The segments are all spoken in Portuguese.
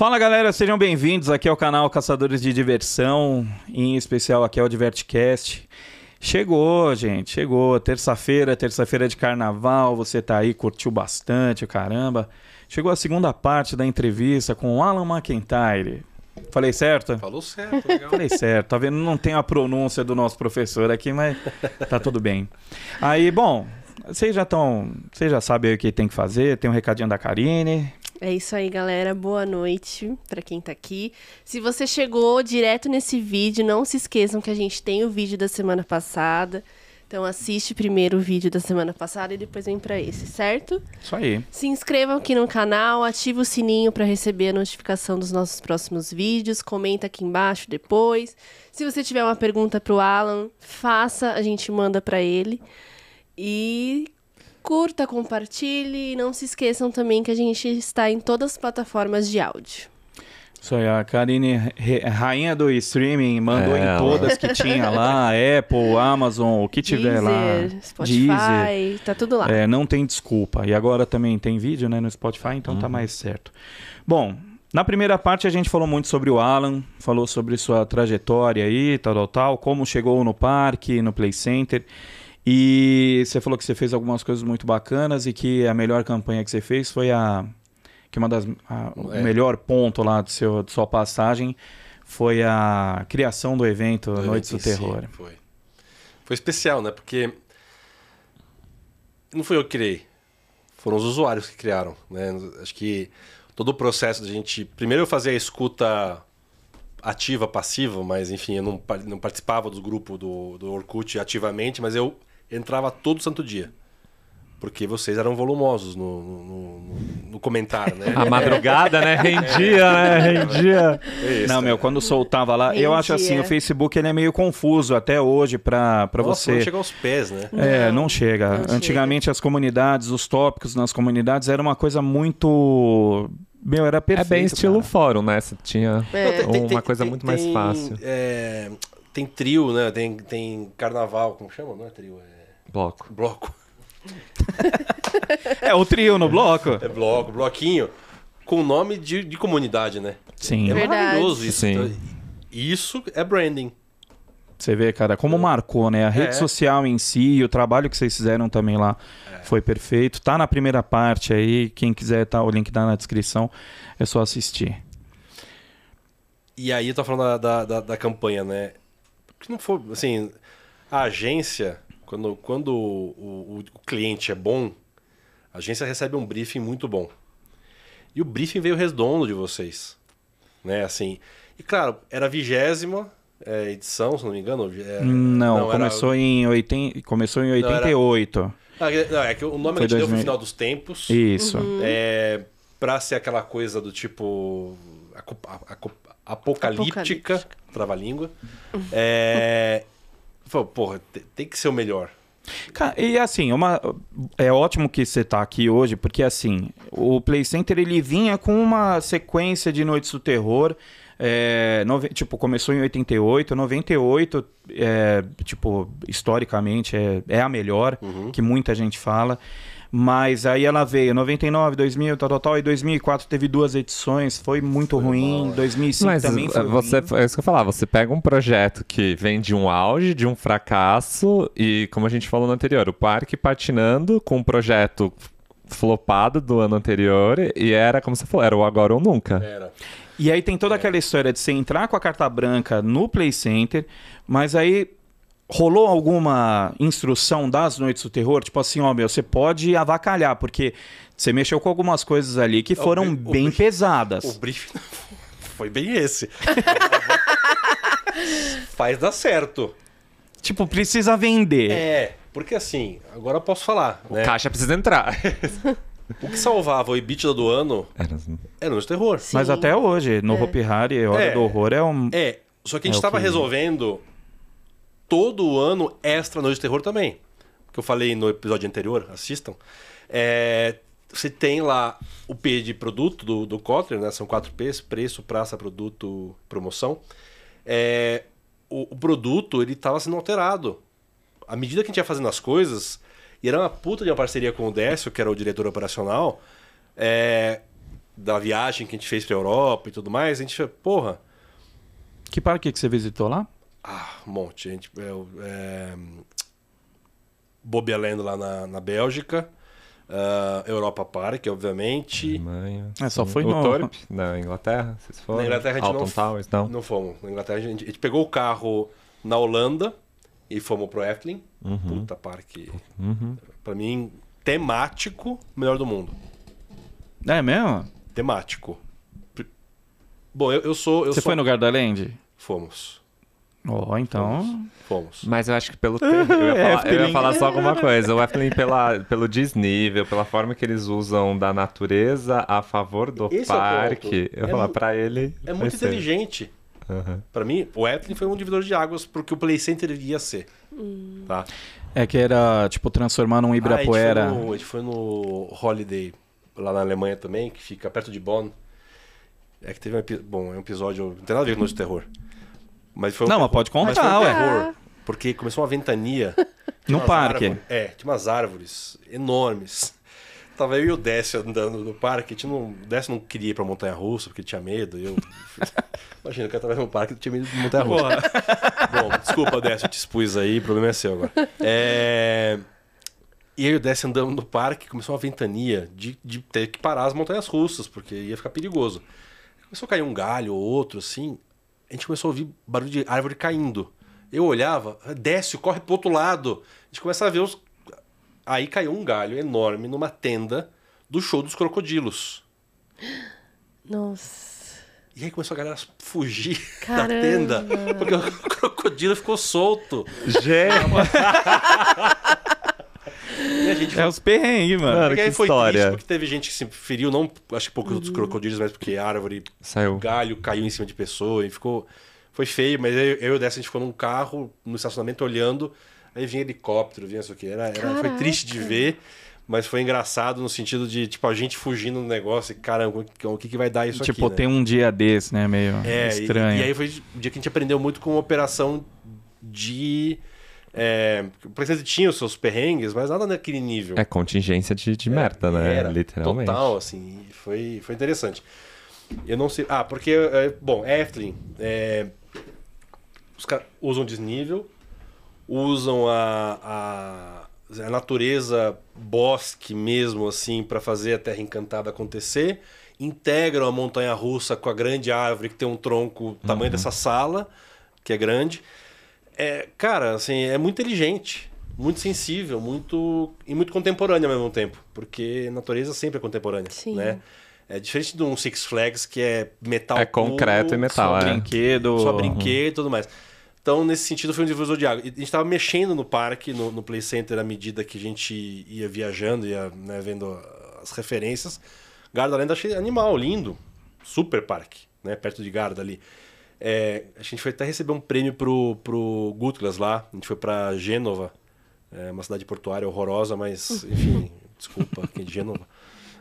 Fala galera, sejam bem-vindos aqui ao canal Caçadores de Diversão, em especial aqui ao Divertcast. Chegou, gente, chegou. Terça-feira, terça-feira de carnaval, você tá aí, curtiu bastante, caramba. Chegou a segunda parte da entrevista com o Alan McIntyre. Falei certo? Falou certo, legal. Falei certo, tá vendo? Não tem a pronúncia do nosso professor aqui, mas tá tudo bem. Aí, bom, vocês já estão. Vocês já sabem o que tem que fazer. Tem um recadinho da Karine. É isso aí, galera. Boa noite para quem tá aqui. Se você chegou direto nesse vídeo, não se esqueçam que a gente tem o vídeo da semana passada. Então assiste primeiro o vídeo da semana passada e depois vem para esse, certo? Isso aí. Se inscrevam aqui no canal, ative o sininho para receber a notificação dos nossos próximos vídeos, comenta aqui embaixo depois. Se você tiver uma pergunta pro Alan, faça, a gente manda para ele. E curta, compartilhe e não se esqueçam também que a gente está em todas as plataformas de áudio. Isso aí, a Karine, rainha do streaming, mandou É, em ela. todas que tinha lá, Apple, Amazon, o que tiver lá. Deezer, Spotify, tá tudo lá. É, não tem desculpa. E agora também tem vídeo né, no Spotify, então tá mais certo. Bom, na primeira parte a gente falou muito sobre o Alan, falou sobre sua trajetória aí, tal, tal, tal, como chegou no parque, no Play Center. E você falou que você fez algumas coisas muito bacanas e que a melhor campanha que você fez foi a. Que uma das. a- o É. melhor ponto lá do seu, de sua passagem foi a criação do evento Do Noites do Terror. Foi. Foi especial, né? Porque não fui eu que criei. Foram os usuários que criaram, né? Acho que todo o processo da gente... Primeiro eu fazia a escuta ativa, passiva, mas enfim, eu não, não participava do grupo do, do Orkut ativamente, mas eu entrava todo santo dia. Porque vocês eram volumosos no, no, no- no comentário, né? A madrugada, né? Rendia, né? Rendia. É isso, Não, meu, quando soltava lá, eu acho assim, Rendia. o Facebook ele é meio confuso até hoje Nossa, você. não chega aos pés, né? É, Não, não chega. não Antigamente as comunidades, os tópicos nas comunidades era uma coisa muito. Meu, era É perfeito. bem estilo cara. fórum, né? Você tinha É. Tem- uma tem- coisa tem- muito mais fácil. é, tem trio, né? Tem, tem carnaval, como chama? Não é trio, é Bloco. bloco. É, o trio no bloco. É bloco, bloquinho. Com nome de, de comunidade, né? Sim. É Verdade. maravilhoso isso. Sim. Então, Isso é branding. Você vê, cara, como marcou, né? A rede É. social em si e o trabalho que vocês fizeram também lá foi perfeito. Tá na primeira parte aí. Quem quiser, tá, o link tá na descrição. É só assistir. E aí eu tô falando da, da, da- da campanha, né? Porque não for, assim, a agência, quando, quando o, o- o cliente é bom, a agência recebe um briefing muito bom. E o briefing veio redondo de vocês, né? Assim, e claro, era a vigésima é, edição, se não me engano. é, Não, era- começou, em 80, começou em era- 88. Ah, é- não, é que o nome Foi que a gente deu foi 2000. Final dos Tempos. Isso. É, pra ser aquela coisa do tipo. apocalíptica, Apocalíptica. trava-língua. É. falou, Porra, te- tem que ser o melhor. Cara, e assim, uma, é ótimo que você tá aqui hoje, porque assim, o Play Center ele vinha com uma sequência de Noites do Terror. é, nove- tipo, começou em 88, 98, é, tipo, historicamente é, é a melhor, que muita gente fala. Mas aí ela veio 99, 2000, tal, tal, tal, e 2004 teve duas edições, foi muito ruim. 2005 Mas também foi você, ruim. é isso que eu falava, você pega um projeto que vem de um auge, de um fracasso, e como a gente falou no anterior, o parque patinando com um projeto flopado do ano anterior, e era, como você falou, era o agora ou nunca. Era. E aí tem toda aquela história de você entrar com a carta branca no Play Center, mas aí rolou alguma instrução das noites do terror? Tipo assim, ó, meu, você pode avacalhar, porque você mexeu com algumas coisas ali que O foram o bem bri- pesadas. O briefing foi bem esse. Faz dar certo. Tipo, precisa vender. É, porque assim, agora eu posso falar. O Né? caixa precisa entrar. O que salvava o EBITDA do ano Era era o terror. Sim. Mas até hoje, no É. Hopi Hari, Hora É. do Horror é um... É, só que a É gente o estava que- resolvendo todo ano extra Noite de Terror também. Que eu falei no episódio anterior, assistam. É, você tem lá o P de produto do, do Kotler, né? São quatro P's, preço, praça, produto, promoção. É, o, o produto, ele estava sendo alterado. À medida que a gente ia fazendo as coisas, e era uma puta de uma parceria com o Décio, que era o diretor operacional, é, da viagem que a gente fez pra Europa e tudo mais, a gente porra, Que parque que você visitou lá? Ah, um monte. A gente, é, o- é, Bobialendo lá na, na Bélgica, ah, Europa Park, obviamente. Alemanha. É, só foi no- Torp, na Inglaterra, vocês foram? Na Inglaterra a gente Alton não, Towers, não? não fomos. Na Inglaterra a gente, a gente pegou o carro na Holanda e fomos pro Efteling. Puta parque. Uhum. Pra mim, temático, melhor do mundo. É mesmo? Temático. Bom, eu, eu sou. Eu Você sou... foi no Gardaland? Fomos. Ó, então. Fomos. Mas eu acho que pelo terreno. Eu, ia falar- eu ia falar só alguma coisa. O Efteling, pela, pelo desnível, pela forma que eles usam da natureza a favor do Esse é o parque, ponto. eu ia É falar pra ele. É muito ser. inteligente. Aham. Pra mim, o Efteling foi um divisor de águas porque o Play Center ia ser. Tá? É que era, tipo, transformar num Ibirapuera. Ah, a, gente foi no, a gente foi no Holiday, lá na Alemanha também, que fica perto de Bonn. É que teve um, bom, é um episódio. Não tem nada a ver com noite de terror. Mas foi um Não, terror- mas pode mas foi um contar, terror, porque começou uma ventania. Umas parque. árvores- é, tinha umas árvores enormes. Tava eu e o Décio andando no parque. Tinha um, o Décio não queria ir pra Montanha Russa porque tinha medo. e Eu... Imagina, eu tava no parque e tinha medo de Montanha Russa. Bom, desculpa, Décio, eu te expus aí, o problema é seu agora. É... E aí o Décio andando no parque, começou uma ventania de, de ter que parar as montanhas russas, porque ia ficar perigoso. Começou a cair um galho ou outro, assim. A gente começou a ouvir barulho de árvore caindo. Eu olhava, Décio, corre pro outro lado. A gente começa a ver os. Aí caiu um galho enorme numa tenda do show dos crocodilos. Nossa. E aí começou a galera a fugir Caramba. da tenda, porque o crocodilo ficou solto. Gente, E a gente É os perrengues, mano. Mano, que aí foi história. triste, porque teve gente que se feriu, não acho que poucos dos crocodilos, mas porque a árvore, saiu. galho caiu em cima de pessoa e ficou. Foi feio, mas eu, eu e o Dessa, a gente ficou num carro, no estacionamento, olhando. Aí vinha helicóptero, vinha isso aqui. Era, era, foi triste de ver, mas foi engraçado no sentido de, tipo, a gente fugindo do negócio e, caramba, o que, que, vai dar isso tipo, aqui? né? tem um dia desse, né? Meio É, e- estranho. E, aí foi o dia que a gente aprendeu muito com operação de. É, o PlayStation tinha os seus perrengues, mas nada naquele nível. É contingência de, de merda, né? Era, Literalmente. Total, assim, foi, foi interessante. Eu não sei. Ah, porque, é, bom, Efteling, é, os caras usam desnível, usam a, a, a natureza bosque mesmo, assim, para fazer a Terra Encantada acontecer, integram a montanha russa com a grande árvore que tem um tronco tamanho dessa sala, que é grande. É, cara, assim, é muito inteligente, muito sensível, muito e muito contemporânea ao mesmo tempo, porque a natureza sempre é contemporânea, Sim. né? É diferente de um Six Flags que é metal É concreto puro, e metal, Só é. brinquedo. só brinquedo e tudo mais. Então, nesse sentido, foi um divisor de água. A gente estava mexendo no parque, no, no Play Center, à medida que a gente ia viajando, ia né, vendo as referências. Gardaland achei animal, lindo. Super parque, né? Perto de Garda ali. É, a gente foi até receber um prêmio pro, pro Gutglas lá. A gente foi para Gênova. É uma cidade portuária horrorosa, mas, enfim, desculpa quem é de Gênova.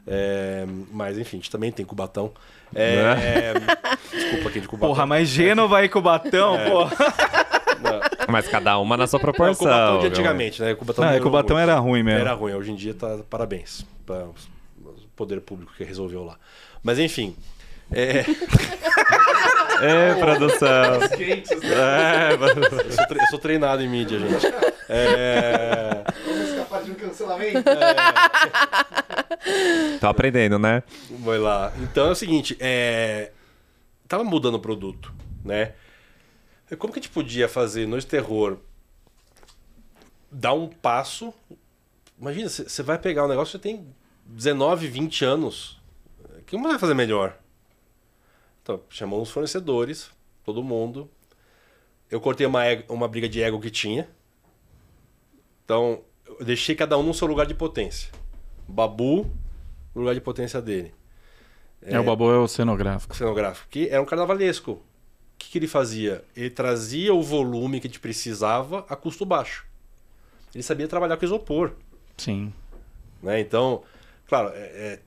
É, mas, enfim, a gente também tem Cubatão. É, desculpa quem é de Cubatão. Porra, mas Gênova e Cubatão, É. porra. Mas cada uma na sua Não, proporção. Cubatão de antigamente, né? Cubatão, Não, é, era Cubatão ruim. era ruim mesmo. Era ruim, hoje em dia tá parabéns para o poder público que resolveu lá. Mas enfim, é, É, produção. É, mano. eu, sou eu sou treinado em mídia, gente. É, Vamos escapar de um cancelamento. Tô aprendendo, né? vai lá. Então é o seguinte, é, tava mudando o produto, né? Como que a gente podia fazer no terror dar um passo? Imagina, você vai pegar um negócio que tem 19, 20 anos. O que você vai fazer melhor? Então, chamou os fornecedores, todo mundo. Eu cortei uma, uma briga de ego que tinha. Então, eu deixei cada um no seu lugar de potência. Babu, no lugar de potência dele. É, o Babu é o cenográfico. Cenográfico, que era um carnavalesco. O que, que ele fazia? Ele trazia o volume que a gente precisava a custo baixo. Ele sabia trabalhar com isopor. Sim. Né? Então, claro, é- é,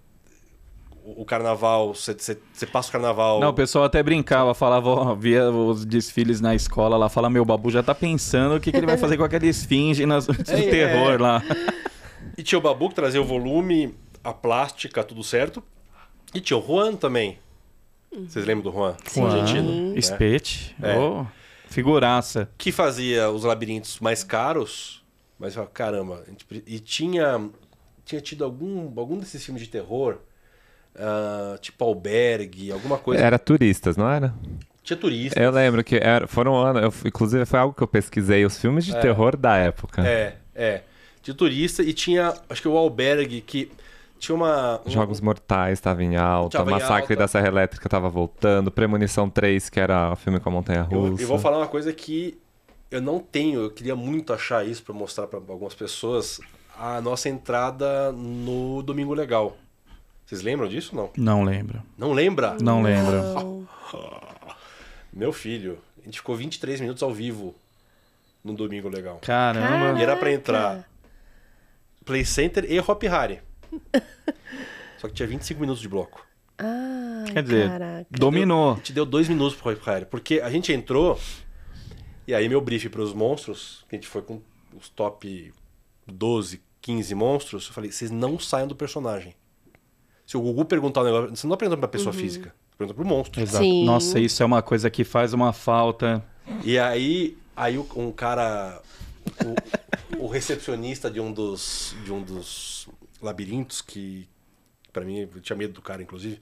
o carnaval, você passa o carnaval. Não, o pessoal até brincava, falava, ó, via os desfiles na escola lá, fala, meu, Babu já tá pensando o que, que ele vai fazer com aquela esfinge nas noites do É, terror é. lá. E tinha o Babu que trazia o volume, a plástica, tudo certo. E tinha o Juan também. Vocês lembram do Juan? Sim. Argentino. né? Spete. É. Ô, figuraça. Que fazia os labirintos mais caros. Mas, caramba. gente e tinha, tinha tido algum, algum desses filmes de terror. Ah, tipo Albergue, alguma coisa. Era turistas, não era? Tinha turista. Eu lembro que era, foram anos. eu- inclusive, foi algo que eu pesquisei, os filmes de terror da época. É, é. Tinha turista e tinha, acho que o Albergue, que tinha uma. um- Jogos Mortais estava em alta, Tava em Massacre alta. da Serra Elétrica estava voltando, Premonição 3, que era o filme com a Montanha Eu, Russa. eu vou falar uma coisa que eu não tenho, eu queria muito achar isso pra mostrar pra algumas pessoas. A nossa entrada no Domingo Legal. Vocês lembram disso? Não. Não lembro. Não lembra? Não lembro. Não. Meu filho, a gente ficou 23 minutos ao vivo no Domingo Legal. Caramba. E era pra entrar Play Center e Hop Harry. Só que tinha 25 minutos de bloco. Ah, Quer dizer, caraca. A dominou. gente deu dois minutos pro Hop Harry. Porque a gente entrou, e aí meu brief pros monstros, que a gente foi com os top 12, 15 monstros, eu falei, vocês não saiam do personagem. Se o Gugu perguntar um negócio, você não tá perguntando pra pessoa física, você pergunta pro monstro. Exato. Sim. Nossa, isso é uma coisa que faz uma falta. E aí, aí o- um cara, o, o recepcionista de um dos, de um dos labirintos, que pra mim, eu tinha medo do cara, inclusive.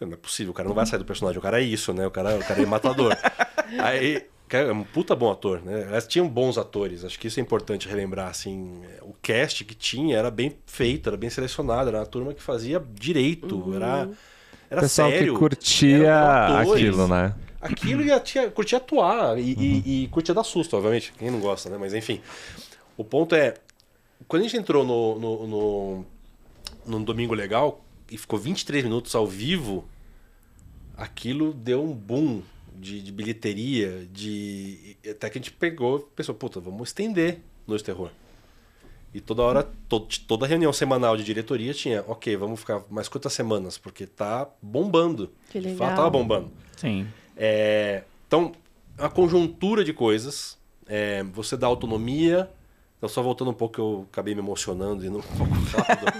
Não é possível, o cara não vai sair do personagem, o cara é isso, né? O cara, o cara é matador. aí, é um puta bom ator, né? Aliás, tinham bons atores, acho que isso é importante relembrar, assim. O cast que tinha era bem feito, era bem selecionado, era uma turma que fazia direito, era, era Pessoal sério. que curtia atores aquilo, né? aquilo e curtia atuar e, e, e curtia dar susto, obviamente. Quem não gosta, né? Mas enfim. O ponto é, quando a gente entrou no, no, no, no Domingo Legal e ficou 23 minutos ao vivo, aquilo deu um boom de, de bilheteria, de até que a gente pegou e pensou, puta, vamos estender Noite Terror. E toda hora, to- toda reunião semanal de diretoria tinha, ok, vamos ficar mais quantas semanas, porque tá bombando. Que De fato, legal. tava bombando. Sim. É, então, uma conjuntura de coisas. É, você dá autonomia. Então, só voltando um pouco, que eu acabei me emocionando e indo um pouco rápido.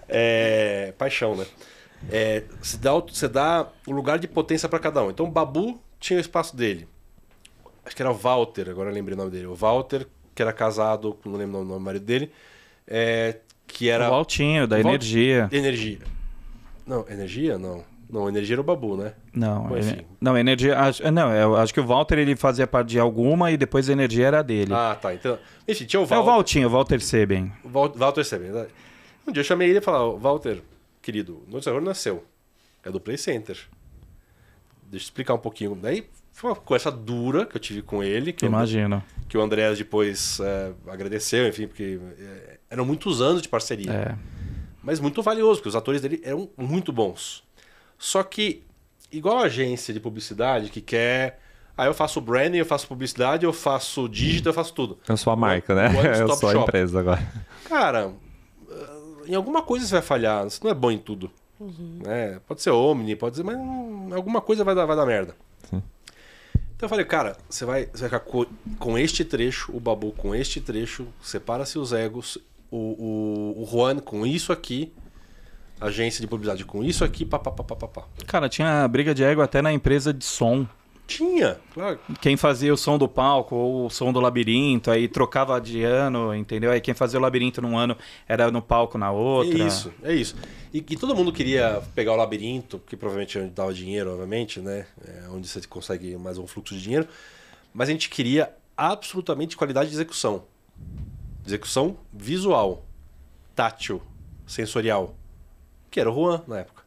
É, paixão, né? É, você, dá, você dá o lugar de potência para cada um. Então, o Babu tinha o espaço dele. Acho que era o Walter, agora eu lembrei o nome dele. O Walter, que era casado, não lembro o nome do marido dele, é, que era O Valtinho, da O Val- energia. energia. Não, energia? Não. Não, energia era o Babu, né? Não, Bom, ele- enfim. não, energia. Acho, não, eu acho que o Walter ele fazia parte de alguma e depois a energia era dele. Ah, tá. Então, enfim, tinha o é o Walter. Valtinho, o Walter Seben. O Walter Seven. né? Um dia eu chamei ele e falei, "Ó, Walter, querido, o Terror não é do Play Center. Deixa eu explicar um pouquinho. Daí foi uma conversa dura que eu tive com ele, que, o, Imagino. que o Andrés depois é, agradeceu, enfim, porque é, eram muitos anos de parceria. É. Mas muito valioso, porque os atores dele eram muito bons. Só que, igual a agência de publicidade que quer. Ah, eu faço branding, eu faço publicidade, eu faço digital, eu faço tudo. Eu sou a marca, né? One Eu sou a shop. empresa agora. Cara, em alguma coisa você vai falhar. Você não é bom em tudo. né? Pode ser Omni, pode ser, mas hum, alguma coisa vai dar, vai dar merda. Sim. Então eu falei, cara, você vai, você vai ficar co- com, este trecho, o Babu com este trecho, separa-se os egos, o, o, o Juan com isso aqui, a agência de publicidade com isso aqui, papapá. Cara, tinha briga de ego até na empresa de som. Tinha, claro. Quem fazia o som do palco ou o som do labirinto, aí trocava de ano, entendeu? Aí quem fazia o labirinto num ano era no palco na outra. É isso, é isso. E, e todo mundo queria pegar o labirinto, que provavelmente é onde dava dinheiro, obviamente, né? É onde você consegue mais um fluxo de dinheiro. Mas a gente queria absolutamente qualidade de execução. Execução visual, tátil, sensorial. Que era o Juan na época.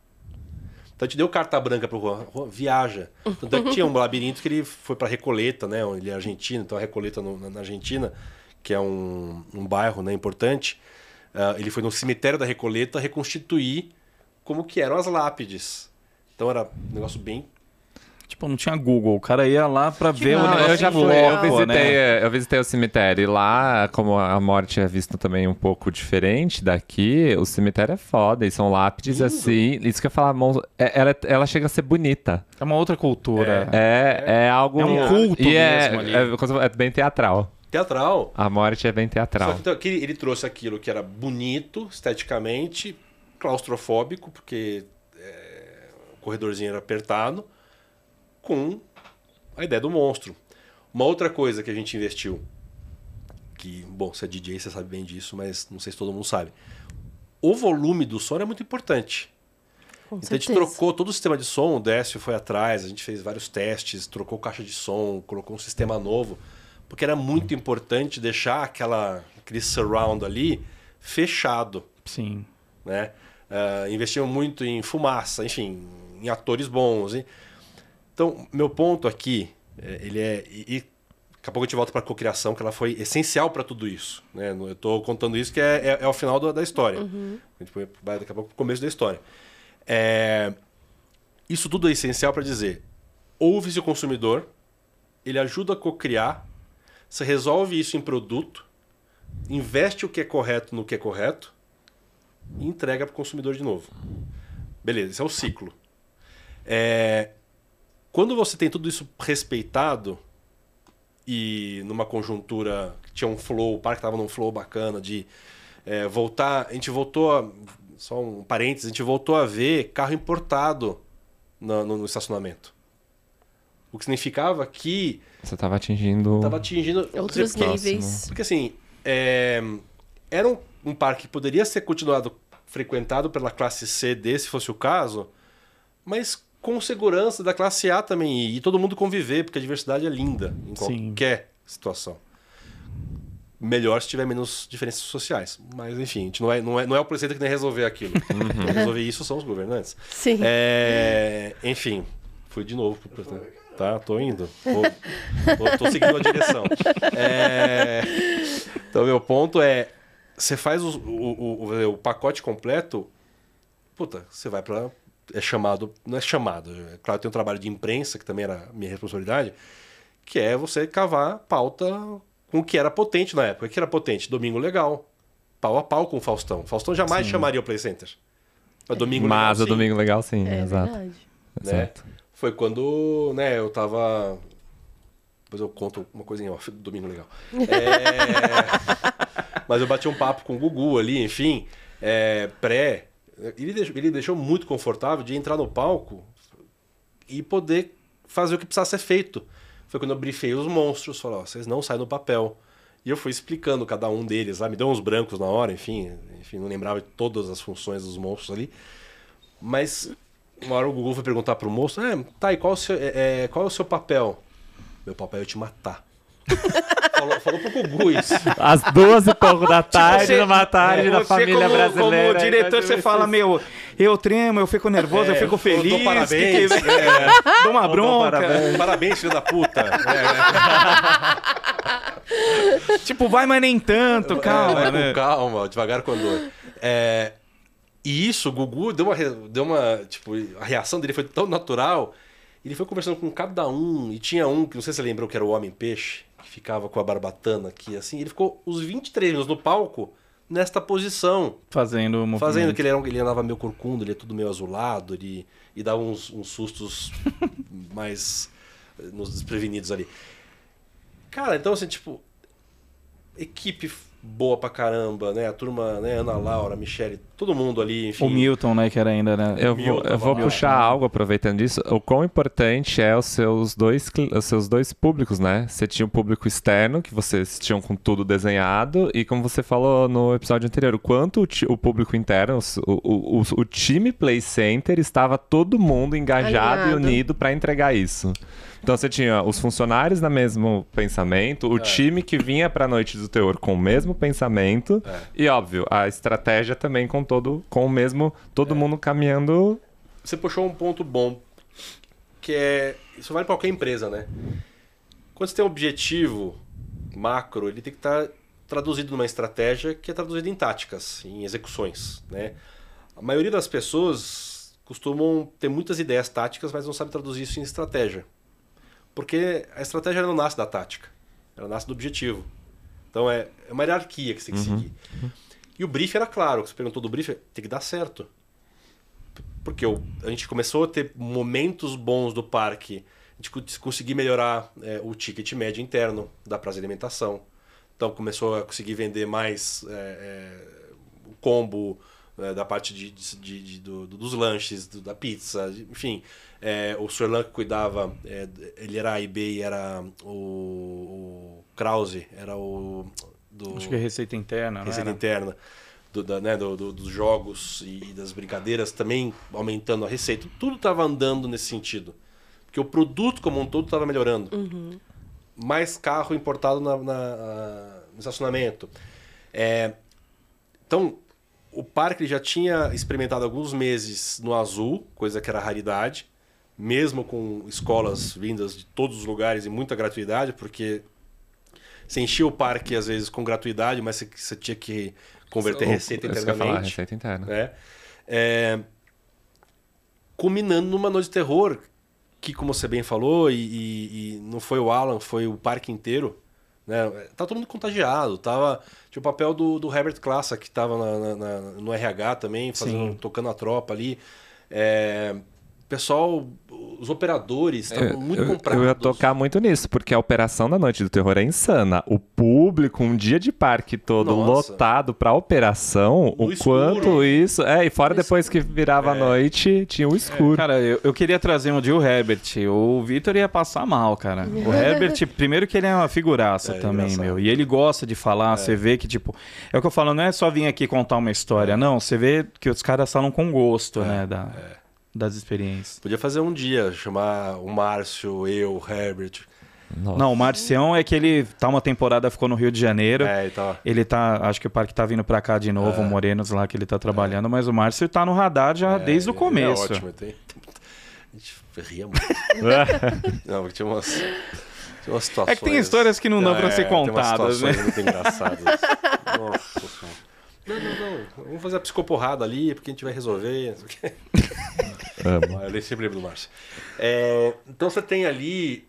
Então gente deu carta branca pro Juan. Juan, viaja. Tanto é que tinha um labirinto que ele foi para Recoleta, né? Ele é argentino, então a Recoleta no- na, na Argentina, que é um, um bairro né, importante. Ah, ele foi no cemitério da Recoleta reconstituir como que eram as lápides. Então era um negócio bem. Tipo, não tinha Google. O cara ia lá pra ver o Não, negócio eu já fui, eu visitei, né? eu visitei o cemitério. E lá, como a morte é vista também um pouco diferente daqui, o cemitério é foda. E são lápides assim. Isso que eu ia falar, é- ela, ela chega a ser bonita. É uma outra cultura. É, é algo. É um culto e é, mesmo ali. É, é bem teatral. teatral. A morte é bem Só teatral. que, então, que ele trouxe aquilo que era bonito, esteticamente, claustrofóbico, porque é, corredorzinho era apertado, com a ideia do monstro. Uma outra coisa que a gente investiu, que, bom, você é DJ, você sabe bem disso, mas não sei se todo mundo sabe. O volume do som é muito importante. Com Então a gente certeza. trocou todo o sistema de som, o Décio foi atrás, a gente fez vários testes, trocou caixa de som, colocou um sistema novo, porque era muito importante deixar aquela, aquele surround ali fechado, Sim. né? Ah, investimos muito em fumaça, enfim, em atores bons. hein? Então, meu ponto aqui, é, ele é... E, e daqui a pouco a gente volta para a cocriação, que ela foi essencial para tudo isso. Né? Eu estou contando isso que é, é, é o final do- da história. A gente vai daqui a pouco para o começo da história. É, isso tudo é essencial para dizer: ouve-se o consumidor, ele ajuda a cocriar, você resolve isso em produto, investe o que é correto no que é correto e entrega para o consumidor de novo. Beleza, esse é o ciclo. É, quando você tem tudo isso respeitado e numa conjuntura que tinha um flow, o parque estava num flow bacana de é, voltar, a gente voltou a, só um parênteses, a gente voltou a ver carro importado no, no- no estacionamento. O que significava que Você tava atingindo. estava atingindo Outros porque- níveis. porque assim, é, era um, um parque que poderia ser continuado frequentado pela classe C D, se fosse o caso, mas com segurança da classe A também, e, e todo mundo conviver, porque a diversidade é linda em Sim. qualquer situação. Melhor se tiver menos diferenças sociais. Mas, enfim, a gente não é, não é, não é o presidente que tem que resolver aquilo. Quem resolver isso são os governantes. Sim. É, enfim, fui de novo pro presidente. Tá, tô indo. Tô, tô- tô seguindo a direção. É, então, meu ponto é: você faz o, o, o, o pacote completo, puta, você vai para É chamado. Não é chamado. É claro, tem um trabalho de imprensa, que também era minha responsabilidade, que é você cavar pauta com o que era potente na época. O que era potente? Domingo Legal. Pau a pau com o Faustão. Faustão jamais chamaria o Play Center. Mas Domingo Mas Legal. o sim Domingo Legal, sim, É exato. né? exato. Foi quando, né, eu tava. Depois eu conto uma coisinha off do domingo legal. É, Mas eu bati um papo com o Gugu ali, enfim, é, pré. Ele deixou, ele deixou muito confortável de entrar no palco e poder fazer o que precisava ser feito. Foi quando eu briefei os monstros, falei, ó, vocês não saem no papel. E eu fui explicando cada um deles lá, me deu uns brancos na hora, enfim, enfim, não lembrava de todas as funções dos monstros ali. Mas uma hora o Google foi perguntar pro moço, é, tá, e qual, o seu, é, é, qual é o seu papel? Meu papel é te matar. falou, falou pro Gugu isso. Às duas e pouco da tarde, Você- numa tarde é, da família como, brasileira. Como diretor, você fala, meu, eu tremo, eu fico nervoso, eu É, fico eu feliz. dou parabéns, que que- é. Dou uma bronca. Parabéns, parabéns, filho da puta. É, Tipo, vai, mas nem tanto, calma. vai né? calma, devagar com dor. É, e isso, o Gugu deu uma, deu uma. Tipo, a reação dele foi tão natural. Ele foi conversando com cada um. E tinha um, que não sei se você lembrou, que era o Homem-Peixe, que ficava com a barbatana aqui, assim. Ele ficou os 23 minutos no palco nesta posição. Fazendo o movimento. Fazendo que ele, era ele andava meio corcunda, ele é tudo meio azulado, ele, e dava uns, uns sustos mais eh, nos desprevenidos ali. Cara, então assim, tipo, equipe boa pra caramba, né? A turma, né? Ana Laura, Michele, todo mundo ali, enfim. O Milton, né, que era ainda, né? Eu Mil vou, eu vou puxar algo aproveitando disso. O quão importante é os seus dois, os seus dois públicos, né? Você tinha o público externo, que vocês tinham com tudo desenhado, e como você falou no episódio anterior, o quanto o, o público interno, o, o, o, o time Play Center, estava todo mundo engajado e Alinhado. unido para entregar isso. Então você tinha os funcionários no mesmo pensamento, o time que vinha para a noite do teor com o mesmo pensamento É. e óbvio a estratégia também com todo com o mesmo todo mundo caminhando. Você puxou um ponto bom, que é. Isso vale pra qualquer empresa, né? Quando você tem um objetivo macro, ele tem que estar traduzido numa estratégia que é traduzida em táticas, em execuções, né? A maioria das pessoas costumam ter muitas ideias táticas, mas não sabe traduzir isso em estratégia. Porque a estratégia não nasce da tática, ela nasce do objetivo. Então é é uma hierarquia que você tem que seguir. E o brief era claro, que você perguntou do brief, tem que dar certo. Porque a gente começou a ter momentos bons do parque, a gente co- conseguir melhorar é, o ticket médio interno da praça de alimentação. Então começou a conseguir vender mais é, é, o combo, é, da parte de, de- de- de- do- do- dos lanches, do- da pizza, enfim. É, o Sorlan que cuidava, é, ele era A e B e era o, o Krause, era o do Acho que é receita interna, receita era? interna do, da- né, do- do- dos jogos e das brincadeiras também aumentando a receita. Tudo estava andando nesse sentido. Porque o produto como um todo estava melhorando. Mais carro importado na, na- no estacionamento. É, então, o parque já tinha experimentado alguns meses no azul, coisa que era raridade, mesmo com escolas vindas de todos os lugares e muita gratuidade, porque você enchia o parque às vezes com gratuidade, mas você, você tinha que converter receita eu ia falar, internamente receita interna. né? É, culminando numa noite de terror que, como você bem falou, e, e- e não foi o Alan, foi o parque inteiro. Né? Tá todo mundo contagiado. Tava, tinha o papel do, do Herbert Klassa, que estava na- na- na- no RH também, fazendo, Sim. tocando a tropa ali. É, pessoal, os operadores estavam muito eu, comprados. eu ia tocar muito nisso, porque a operação da Noite do Terror é insana. O público, um dia de parque todo Nossa. lotado pra operação, No o escuro. quanto isso. É, e fora No depois que virava a noite, tinha o escuro. Cara, eu, eu queria trazer um de o Herbert. O Vitor ia passar mal, cara. O Herbert, primeiro que ele é uma figuraça É, também, engraçado. meu. E ele gosta de falar, você vê que, tipo. É o que eu falo, não é só vir aqui contar uma história, não. Você vê que os caras falam com gosto, né? Da, Das experiências. Podia fazer um dia, chamar o Márcio, eu, o Herbert. Nossa. Não, o Marcião é que ele tá uma temporada, ficou no Rio de Janeiro. É, e tal. Ele tá, acho que o parque tá vindo pra cá de novo, É. o Morenos lá que ele tá trabalhando, mas o Márcio tá no radar já desde o É, começo. É ótimo. Tem, a gente ria muito. Não, porque tinha umas, tinha umas situações... É que tem histórias que não dão pra ser tem umas contadas, né? situações muito engraçadas. Nossa Senhora. Não, não, não. Vamos fazer a psicoporrada ali, porque a gente vai resolver. Amo. Ah, Eu sempre lembro do Márcio. É, então você tem ali,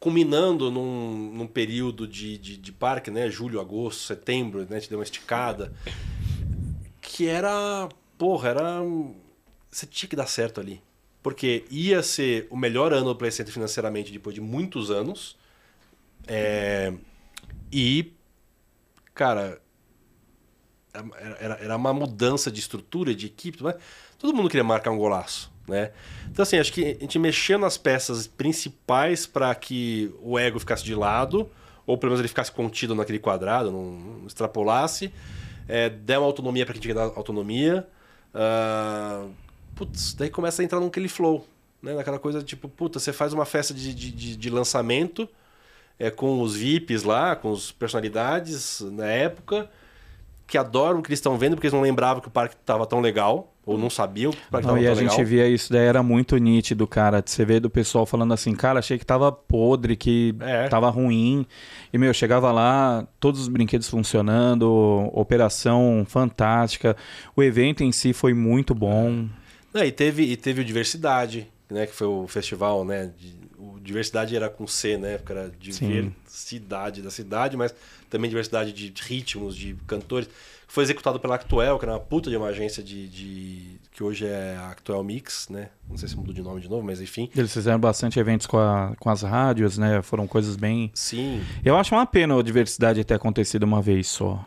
culminando num, num período de, de, de parque, né? Julho, agosto, setembro, né? Te deu uma esticada. Que era. Porra, era. Você tinha que dar certo ali. Porque ia ser o melhor ano do Play Center financeiramente depois de muitos anos. É, e. Cara. Era, era, uma mudança de estrutura, de equipe. Todo mundo queria marcar um golaço. Né? Então, assim, acho que a gente mexeu nas peças principais para que o ego ficasse de lado, ou pelo menos ele ficasse contido naquele quadrado, não, não extrapolasse. É, der uma autonomia para quem tinha que dar autonomia. Ah, putz, daí começa a entrar naquele flow. Né? Naquela coisa tipo, puta, você faz uma festa de, de, de- de lançamento é, com os VIPs lá, com as personalidades na época, que adoram o que eles estão vendo, porque eles não lembravam que o parque estava tão legal, ou não sabiam que o parque estava e tão a legal. gente via isso, daí era muito nítido, cara. Você vê do pessoal falando assim, cara, achei que tava podre, que É. tava ruim. E, meu, chegava lá, todos os brinquedos funcionando, operação fantástica. O evento em si foi muito bom. Não, e, teve, e teve o Diversidade, né? Que foi o festival, né? de- o Diversidade era com C, né? Porque era diversidade da cidade, mas também diversidade de ritmos, de cantores. Foi executado pela Actuel, que era uma puta de uma agência de. de- que hoje é a Actuel Mix, né? Não sei se mudou de nome de novo, mas enfim. Eles fizeram bastante eventos com, a- com as rádios, né? Foram coisas bem. Sim. Eu acho uma pena a diversidade ter acontecido uma vez só.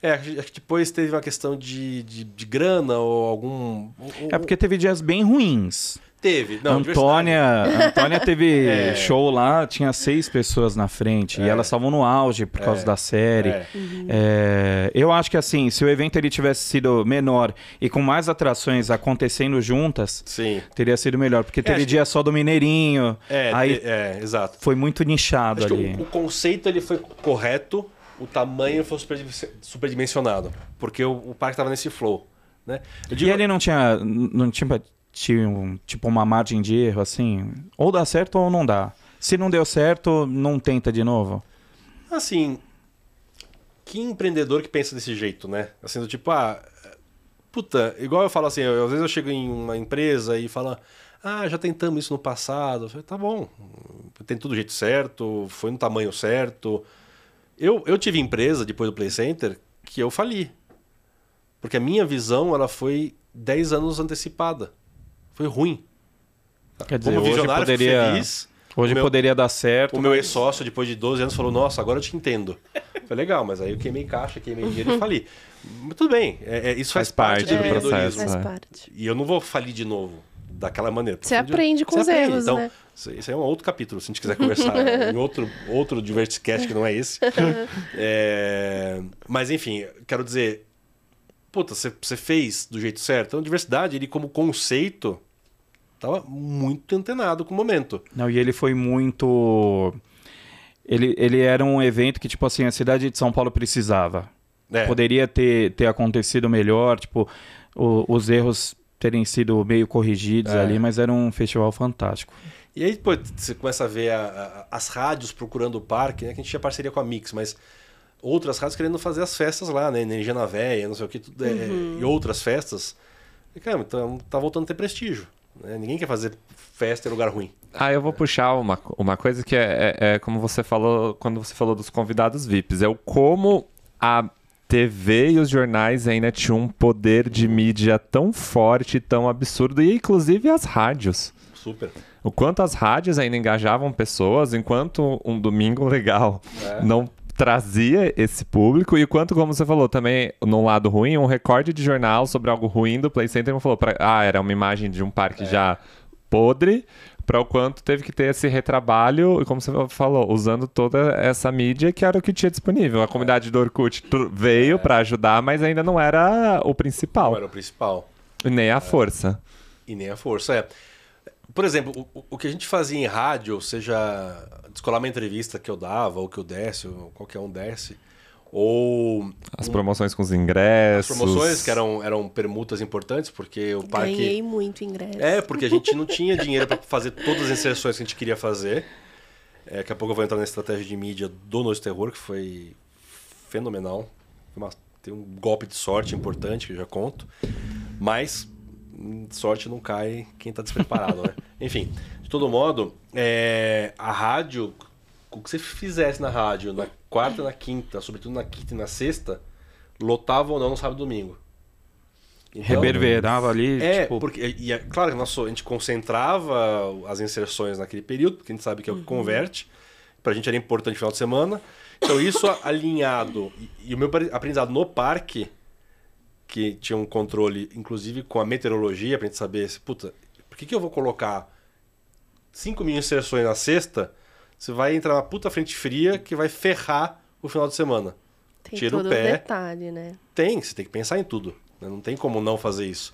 É, acho que depois teve uma questão de, de, de grana ou algum. É porque teve dias bem ruins. Teve. Não, Antônia, Antônia teve É. show lá, tinha seis pessoas na frente e É. elas estavam no auge por causa É. da série. É. É, eu acho que assim, se o evento ele tivesse sido menor e com mais atrações acontecendo juntas, Sim. teria sido melhor, porque teve acho dia só do Mineirinho, É, aí te- é, exato. foi muito nichado Acho que ali. o, o conceito ele foi correto, o tamanho foi super, superdimensionado. Porque o, o parque estava nesse flow. Né? Eu E digo, ele não tinha, não tinha, tinha um- tipo uma margem de erro assim, ou dá certo ou não dá. Se não deu certo, não tenta de novo. assim, que empreendedor que pensa desse jeito, né? Assim, do tipo, ah, puta, igual eu falo assim, eu- às vezes eu chego em uma empresa e falo, ah, já tentamos isso no passado. Eu falei, tá bom, tem tudo do jeito certo, foi no tamanho certo. Eu, eu tive empresa depois do Play Center que eu fali. Porque a minha visão ela foi 10 anos antecipada. Foi ruim. Quer dizer, Como hoje visionário, fico poderia feliz. Hoje meu- poderia dar certo. O meu ex-sócio, depois de 12 anos, falou: Nossa, agora eu te entendo. Foi legal, mas aí eu queimei caixa, queimei dinheiro e fali. Mas tudo bem, é- é- isso faz, Faz parte, parte do do empreendedorismo. processo. Faz é. parte. E eu não vou falir de novo daquela maneira. Você aprende com os erros, então, né? Isso aí é um outro capítulo, se a gente quiser conversar em outro, outro Divertiscast que não é esse. É, Mas enfim, quero dizer, puta, você, você fez do jeito certo. Então, diversidade, ele como conceito, tava muito antenado com o momento. Não, e ele foi muito. Ele, ele era um evento que, tipo assim, a cidade de São Paulo precisava. É, Poderia ter, ter acontecido melhor, tipo, o- os erros terem sido meio corrigidos É. ali, mas era um festival fantástico. E aí, pô, você começa a ver a- a- as rádios procurando o parque, né? Que a gente tinha parceria com a Mix, mas outras rádios querendo fazer as festas lá, né? Energia na Véia, não sei o que, tudo, é, e outras festas. E, cara, então, tá voltando a ter prestígio. Né? Ninguém quer fazer festa em lugar ruim. Ah, eu vou puxar uma, uma coisa que é, é- é como você falou quando você falou dos convidados VIPs. É o como a TV e os jornais ainda tinham um poder de mídia tão forte, tão absurdo, e inclusive as rádios. Super. O quanto as rádios ainda engajavam pessoas, enquanto um domingo legal não trazia esse público, e o quanto, como você falou, também, no lado ruim, um recorde de jornal sobre algo ruim do Play Center falou, pra, ah, era uma imagem de um parque já podre, para o quanto teve que ter esse retrabalho, e como você falou, usando toda essa mídia que era o que tinha disponível. A comunidade do Orkut veio para ajudar, mas ainda não era o principal, Não era o principal. nem a força. E nem a força, é. Por exemplo, o, o que a gente fazia em rádio, seja descolar uma entrevista que eu dava, ou que eu desse, ou qualquer um desse, ou As promoções com os ingressos. as promoções que eram, eram permutas importantes, porque o parque. Ganhei muito ingresso. É, porque a gente não tinha dinheiro para fazer todas as inserções que a gente queria fazer. É, daqui a pouco eu vou entrar na estratégia de mídia do Noite Terror, que foi fenomenal. Uma- tem um golpe de sorte importante que eu já conto. Mas hum, sorte não cai quem tá despreparado, né? Enfim, todo modo, é, a rádio, o que você fizesse na rádio na quarta e na quinta, sobretudo na quinta e na sexta, lotava ou não no sábado e domingo. Então, Reverberava ali, é, tipo, porque e é claro que nós, a gente concentrava as inserções naquele período, porque a gente sabe que é o que converte. Pra gente era importante no final de semana. Então isso alinhado e, e o meu apre- aprendizado no parque que tinha um controle inclusive com a meteorologia pra gente saber, se, puta, por que que eu vou colocar 5 mil inserções na sexta? Você vai entrar uma puta frente fria que vai ferrar o final de semana. Tem tira o todo pé. detalhe, né? Tem, você tem que pensar em tudo. né? Não tem como não fazer isso.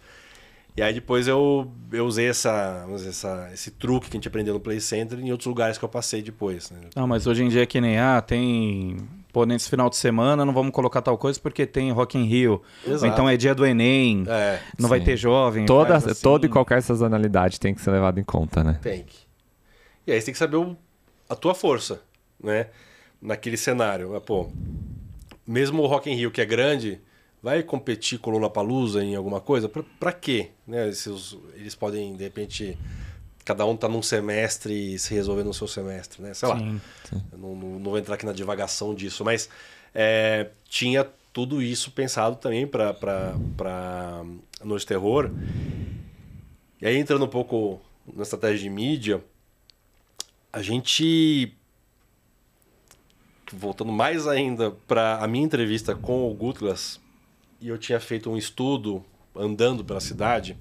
E aí depois eu, eu usei essa, essa, esse truque que a gente aprendeu no Play Center em outros lugares que eu passei depois. né? Não, mas hoje em dia é que nem, ah, tem. Pô, nesse final de semana não vamos colocar tal coisa porque tem Rock in Rio. Ou Exato. então é dia do Enem, É, não vai Sim. ter jovem. Toda, assim. toda e qualquer sazonalidade tem que ser levada em conta, né? tem que. E aí você tem que saber o- a tua força, né? Naquele cenário. Pô, mesmo o Rock in Rio, que é grande, vai competir com o Lollapalooza em alguma coisa? Pra, pra quê? Né? Eles podem, de repente, cada um tá num semestre e se resolver no seu semestre, né? Sei lá. Sim. Não, não- não vou entrar aqui na divagação disso, mas é, tinha tudo isso pensado também para Noite Terror. E aí, entrando um pouco na estratégia de mídia, a gente. Voltando mais ainda para a minha entrevista com o Gutlas, e eu tinha feito um estudo andando pela cidade.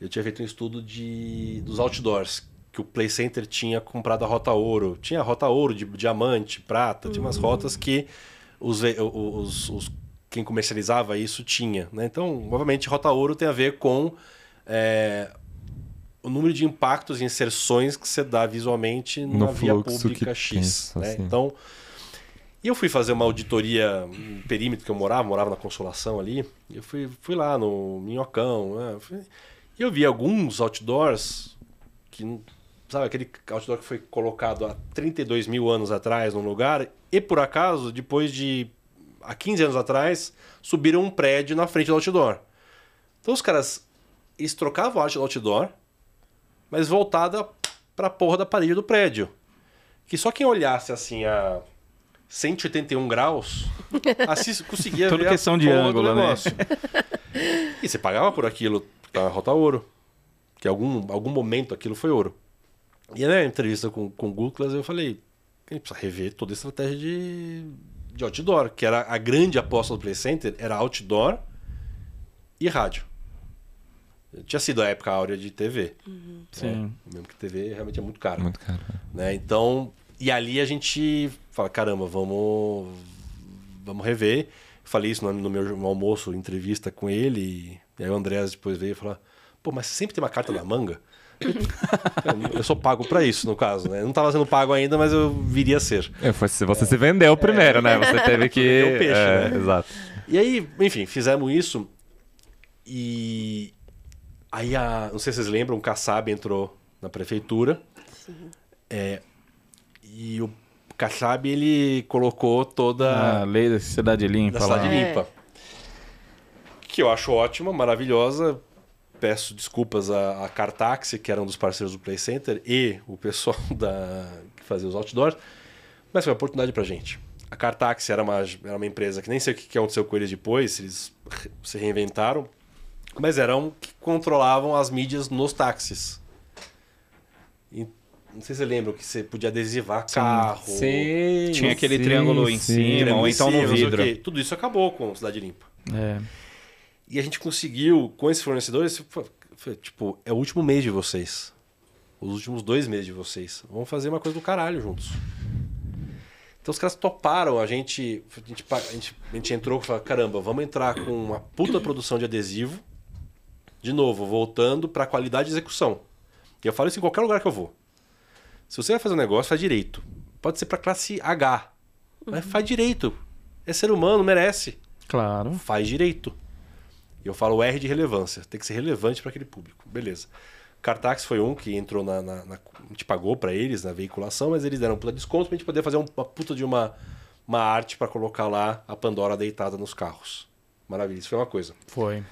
Eu tinha feito um estudo de, dos outdoors, que o Play Center tinha comprado a Rota Ouro. Tinha a Rota Ouro de diamante, prata, tinha umas rotas que os, os, os- quem comercializava isso tinha. Né? Então, obviamente, Rota Ouro tem a ver com é, o número de impactos e inserções que você dá visualmente No na via pública X. pensa, né? assim. Então, e eu fui fazer uma auditoria no perímetro que eu morava, morava na Consolação ali. Eu fui, fui lá no Minhocão, né? E eu vi alguns outdoors que, sabe, aquele outdoor que foi colocado há 32 mil anos atrás num lugar e por acaso, depois de há 15 anos atrás, subiram um prédio na frente do outdoor. Então os caras, eles trocavam a arte do outdoor, mas voltada pra porra da parede do prédio. Que só quem olhasse assim a 181 graus assist, conseguia Tudo ver questão a de ângulo, né? negócio. e você pagava por aquilo, da rota ouro. Que algum, algum momento aquilo foi ouro. E na entrevista com, com o Gutlas, eu falei, a gente precisa rever toda a estratégia de, de outdoor, que era a grande aposta do Play Center, era outdoor e rádio. Tinha sido a época áurea de TV. Sim. Mesmo que TV realmente é muito caro. Muito caro. né? Então, e ali a gente fala, caramba, vamos vamos rever. Falei isso no, no meu almoço, entrevista com ele, e aí o Andrés depois veio e falou: "Pô, mas você sempre tem uma carta na manga?" eu sou pago pra isso, no caso, né? Eu não tava sendo pago ainda, mas eu viria a ser. É, foi- você se vendeu primeiro, né? Você teve que. O peixe, é, né? Exato. E aí, enfim, fizemos isso. E aí a, não sei se vocês lembram, o Kassab entrou na prefeitura. É, e o Kassab ele colocou toda A lei da cidade limpa da lá. cidade É. limpa. Que eu acho ótima, maravilhosa. Peço desculpas a, a Cartaxi, que era um dos parceiros do Play Center, e o pessoal da, que fazia os outdoors. Mas foi uma oportunidade pra gente. A Cartaxi era uma, era uma empresa que nem sei o que aconteceu com eles depois, se eles se reinventaram, mas eram que controlavam as mídias nos táxis. E, não sei se você lembra que você podia adesivar carro. Sim. Tinha aquele sim, triângulo em sim. cima. ou então no vidro. Tudo isso acabou com Cidade Limpa. É. E a gente conseguiu, com esses fornecedores, tipo, é o último mês de vocês. Os últimos dois meses de vocês. Vamos fazer uma coisa do caralho juntos. Então os caras toparam, a gente, a gente, pa- a gente, a gente entrou e falou, caramba, vamos entrar com uma puta produção de adesivo. De novo, voltando para qualidade de execução. E eu falo isso em qualquer lugar que eu vou. Se você vai fazer um negócio, faz direito. Pode ser para classe H. Mas faz direito. É ser humano, merece Claro. faz direito. E eu falo R de relevância, tem que ser relevante para aquele público. Beleza. Cartax foi um que entrou na. na- na- a gente pagou para eles na veiculação, mas eles deram um puta desconto pra gente poder fazer um- uma puta de uma, uma arte para colocar lá a Pandora deitada nos carros. Maravilha, isso foi uma coisa. Foi.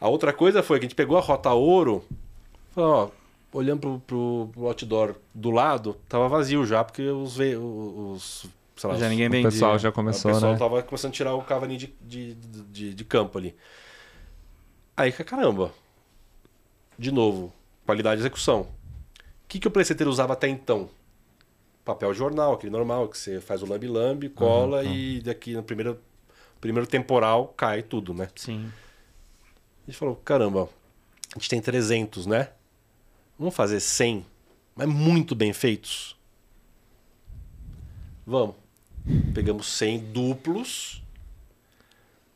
A outra coisa foi que a gente pegou a Rota Ouro, falou, ó, olhando pro, pro, pro outdoor do lado, tava vazio já, porque os. os sei lá, Já ninguém O vendia. pessoal já começou, o pessoal né? tava começando a tirar o cavalinho de, de, de, de campo ali. Aí, caramba. De novo, qualidade de execução. O que, que o PlayStation usava até então? Papel jornal, aquele normal, que você faz o lambe-lambe, cola e daqui no primeiro, primeiro temporal cai tudo, né? Sim. A gente falou, caramba, a gente tem 300, né? Vamos fazer 100, mas muito bem feitos. Vamos. Pegamos 100 duplos,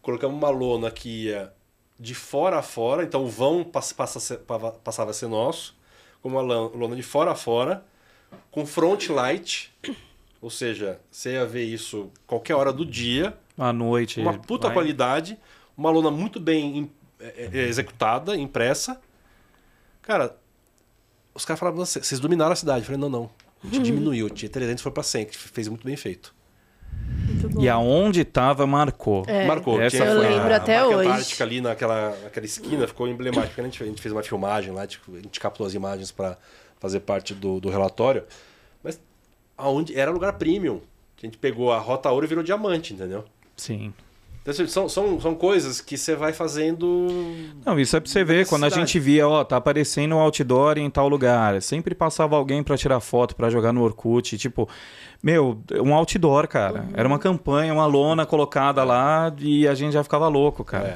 colocamos uma lona que ia de fora a fora, então o vão passa passava a ser nosso, com uma lona de fora a fora, com front light, ou seja, você ia ver isso qualquer hora do dia, À noite. uma puta vai. qualidade, uma lona muito bem executada, impressa. Cara, os caras falaram, "Nossa, vocês dominaram a cidade. Eu falei, não, não. A gente diminuiu, tinha 300 foi pra 100, que fez muito bem feito. Muito bom. E aonde tava, marcou. É. Marcou. Essa tinha eu a- lembro a até Marca hoje. Antártica ali naquela, naquela esquina ficou emblemática. A gente, a gente fez uma filmagem lá, tipo, a gente captou as imagens para fazer parte do, do relatório. Mas aonde era lugar premium. A gente pegou a rota ouro e virou diamante, entendeu? Sim. Então, assim, são, são, são coisas que você vai fazendo. Não, isso é pra você ver. Quando a gente via, ó, tá aparecendo um outdoor em tal lugar. Sempre passava alguém pra tirar foto, pra jogar no Orkut. Tipo, meu, um outdoor, cara. Era uma campanha, uma lona colocada lá e a gente já ficava louco, cara.